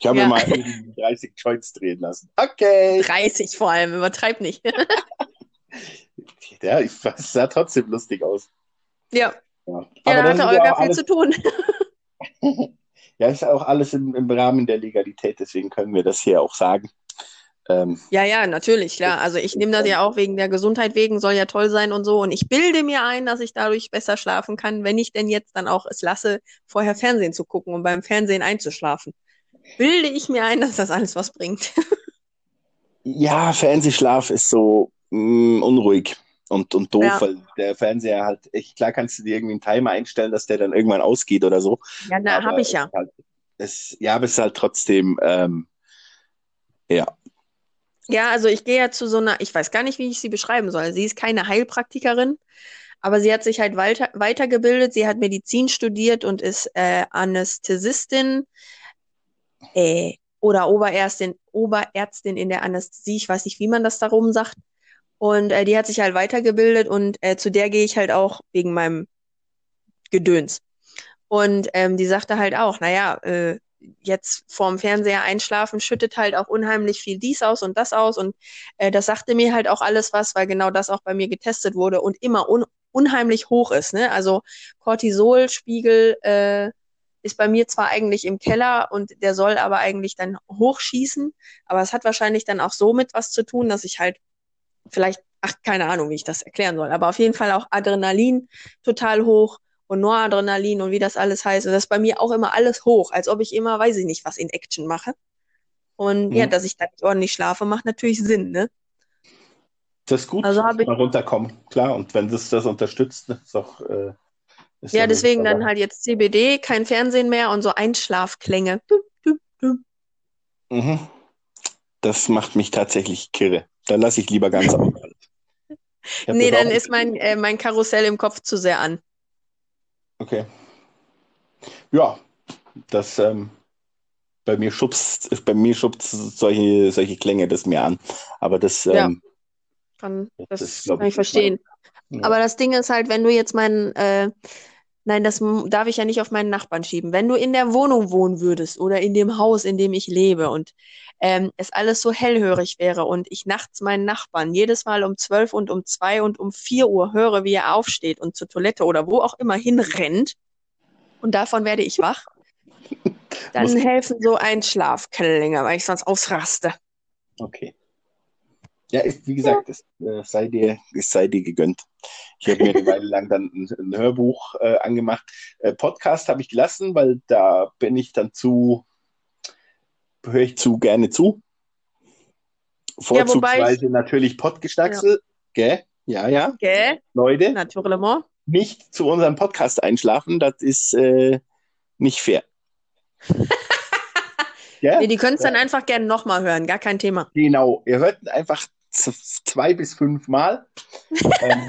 Ich habe ja. mir mal 30 Joints drehen lassen. Okay. 30 vor allem, übertreib nicht. ja, ich, das sah trotzdem lustig aus. Ja. Ja, ja da hatte Olga viel alles... zu tun. ja, ist auch alles im, im Rahmen der Legalität, deswegen können wir das hier auch sagen. Ähm, ja, ja, natürlich, klar. Also ich nehme das ja auch wegen der Gesundheit wegen, soll ja toll sein und so. Und ich bilde mir ein, dass ich dadurch besser schlafen kann, wenn ich denn jetzt dann auch es lasse, vorher Fernsehen zu gucken und beim Fernsehen einzuschlafen. Bilde ich mir ein, dass das alles was bringt. ja, Fernsehschlaf ist so mh, mm, unruhig und, und doof, ja. weil der Fernseher halt, echt, klar kannst du dir irgendwie einen Timer einstellen, dass der dann irgendwann ausgeht oder so. Ja, na, habe ich ja. Halt, es, ja, aber es ist halt trotzdem, ähm, ja, ja, also ich gehe ja zu so einer, ich weiß gar nicht, wie ich sie beschreiben soll. Sie ist keine Heilpraktikerin, aber sie hat sich halt weiter, weitergebildet. Sie hat Medizin studiert und ist äh, Anästhesistin äh, oder Oberärztin, Oberärztin in der Anästhesie. Ich weiß nicht, wie man das darum sagt. Und äh, die hat sich halt weitergebildet und äh, zu der gehe ich halt auch wegen meinem Gedöns. Und ähm, die sagte halt auch, naja, äh, jetzt vorm Fernseher einschlafen, schüttet halt auch unheimlich viel dies aus und das aus. Und äh, das sagte mir halt auch alles was, weil genau das auch bei mir getestet wurde und immer un unheimlich hoch ist. Ne? Also Cortisolspiegel äh, ist bei mir zwar eigentlich im Keller und der soll aber eigentlich dann hochschießen, aber es hat wahrscheinlich dann auch so mit was zu tun, dass ich halt vielleicht, ach, keine Ahnung, wie ich das erklären soll, aber auf jeden Fall auch Adrenalin total hoch und Noradrenalin und wie das alles heißt. Und das ist bei mir auch immer alles hoch, als ob ich immer, weiß ich nicht, was in Action mache. Und mhm. ja, dass ich da nicht ordentlich schlafe, macht natürlich Sinn, ne? Das ist gut, also ich... mal runterkommen, klar. Und wenn das das unterstützt, ist auch. Äh, ist ja, deswegen dann halt jetzt CBD, kein Fernsehen mehr und so Einschlafklänge. Mhm. Das macht mich tatsächlich kirre. Dann lasse ich lieber ganz auf. nee, dann ist mein, äh, mein Karussell im Kopf zu sehr an. Okay. Ja, das ähm, bei mir schubst, bei mir schubst solche, solche Klänge das mir an. Aber das, ja. ähm, kann, das, das kann ich, ich verstehen. Ja. Aber das Ding ist halt, wenn du jetzt meinen, äh, nein, das darf ich ja nicht auf meinen Nachbarn schieben. Wenn du in der Wohnung wohnen würdest oder in dem Haus, in dem ich lebe und ähm, es alles so hellhörig wäre und ich nachts meinen Nachbarn jedes Mal um zwölf und um zwei und um vier Uhr höre, wie er aufsteht und zur Toilette oder wo auch immer hinrennt und davon werde ich wach, dann helfen so Einschlafklänge, weil ich sonst ausraste. Okay. Ja, ist, wie gesagt, es, äh, sei dir, es sei dir gegönnt. Ich habe mir eine Weile lang dann ein, ein Hörbuch äh, angemacht. Äh, Podcast habe ich gelassen, weil da bin ich dann zu höre ich zu gerne zu. Vorzugsweise ja, natürlich Podgestaxel. Ja. Gell? Ja, ja. Gell? Leute. Naturellement. Nicht zu unserem Podcast einschlafen, das ist äh, nicht fair. ja? nee, die können es dann einfach gerne nochmal hören, gar kein Thema. Genau, ihr hört einfach zwei bis fünf Mal. ähm,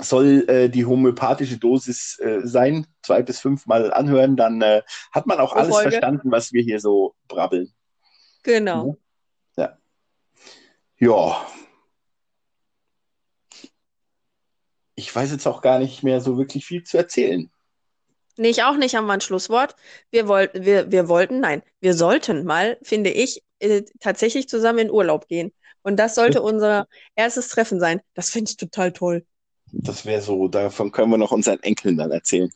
soll äh, die homöopathische Dosis äh, sein, zwei bis fünfmal anhören, dann äh, hat man auch alles Folge. verstanden, was wir hier so brabbeln. Genau. Ja. Ja. Ich weiß jetzt auch gar nicht mehr so wirklich viel zu erzählen. Nee, ich auch nicht, haben wir ein Schlusswort. Wir, wollten, wir, wir wollten, nein, wir sollten mal, finde ich, äh, tatsächlich zusammen in Urlaub gehen. Und das sollte unser erstes Treffen sein. Das finde ich total toll. Das wäre so, davon können wir noch unseren Enkeln dann erzählen.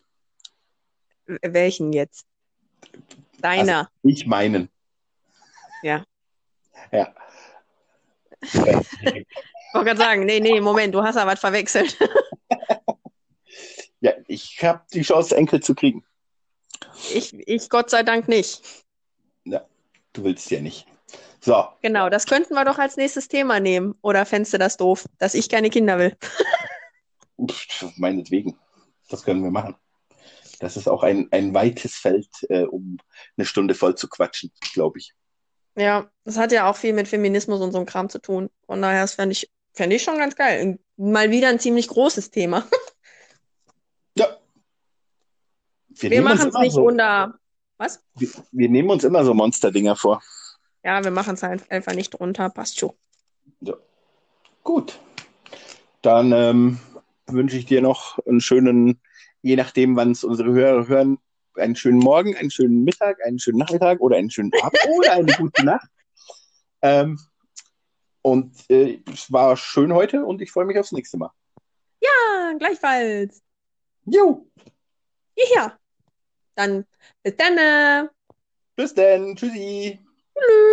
Welchen jetzt? Deiner. Also, ich meinen. Ja. Ja. Ich wollte gerade sagen, nee, nee, Moment, du hast ja was verwechselt. Ja, ich habe die Chance, Enkel zu kriegen. Ich, ich Gott sei Dank nicht. Ja, du willst ja nicht. So. Genau, das könnten wir doch als nächstes Thema nehmen. Oder fändest du das doof, dass ich keine Kinder will? Pff, meinetwegen. Das können wir machen. Das ist auch ein, ein weites Feld, äh, um eine Stunde voll zu quatschen, glaube ich. Ja, das hat ja auch viel mit Feminismus und so einem Kram zu tun. Von daher, das fände ich, fänd ich schon ganz geil. Mal wieder ein ziemlich großes Thema. Ja. Wir, uns machen es nicht so, unter. Was? wir, wir nehmen uns immer so Monsterdinger vor. Ja, wir machen es halt einfach nicht drunter. Passt schon. Ja. Gut. Dann ähm, wünsche ich dir noch einen schönen, je nachdem, wann es unsere Hörer hören, einen schönen Morgen, einen schönen Mittag, einen schönen Nachmittag oder einen schönen Abend oder eine gute Nacht. Ähm, und äh, es war schön heute und ich freue mich aufs nächste Mal. Ja, gleichfalls. Jo, Ja. Dann bis dann. bis dann. Tschüssi. Tschüss.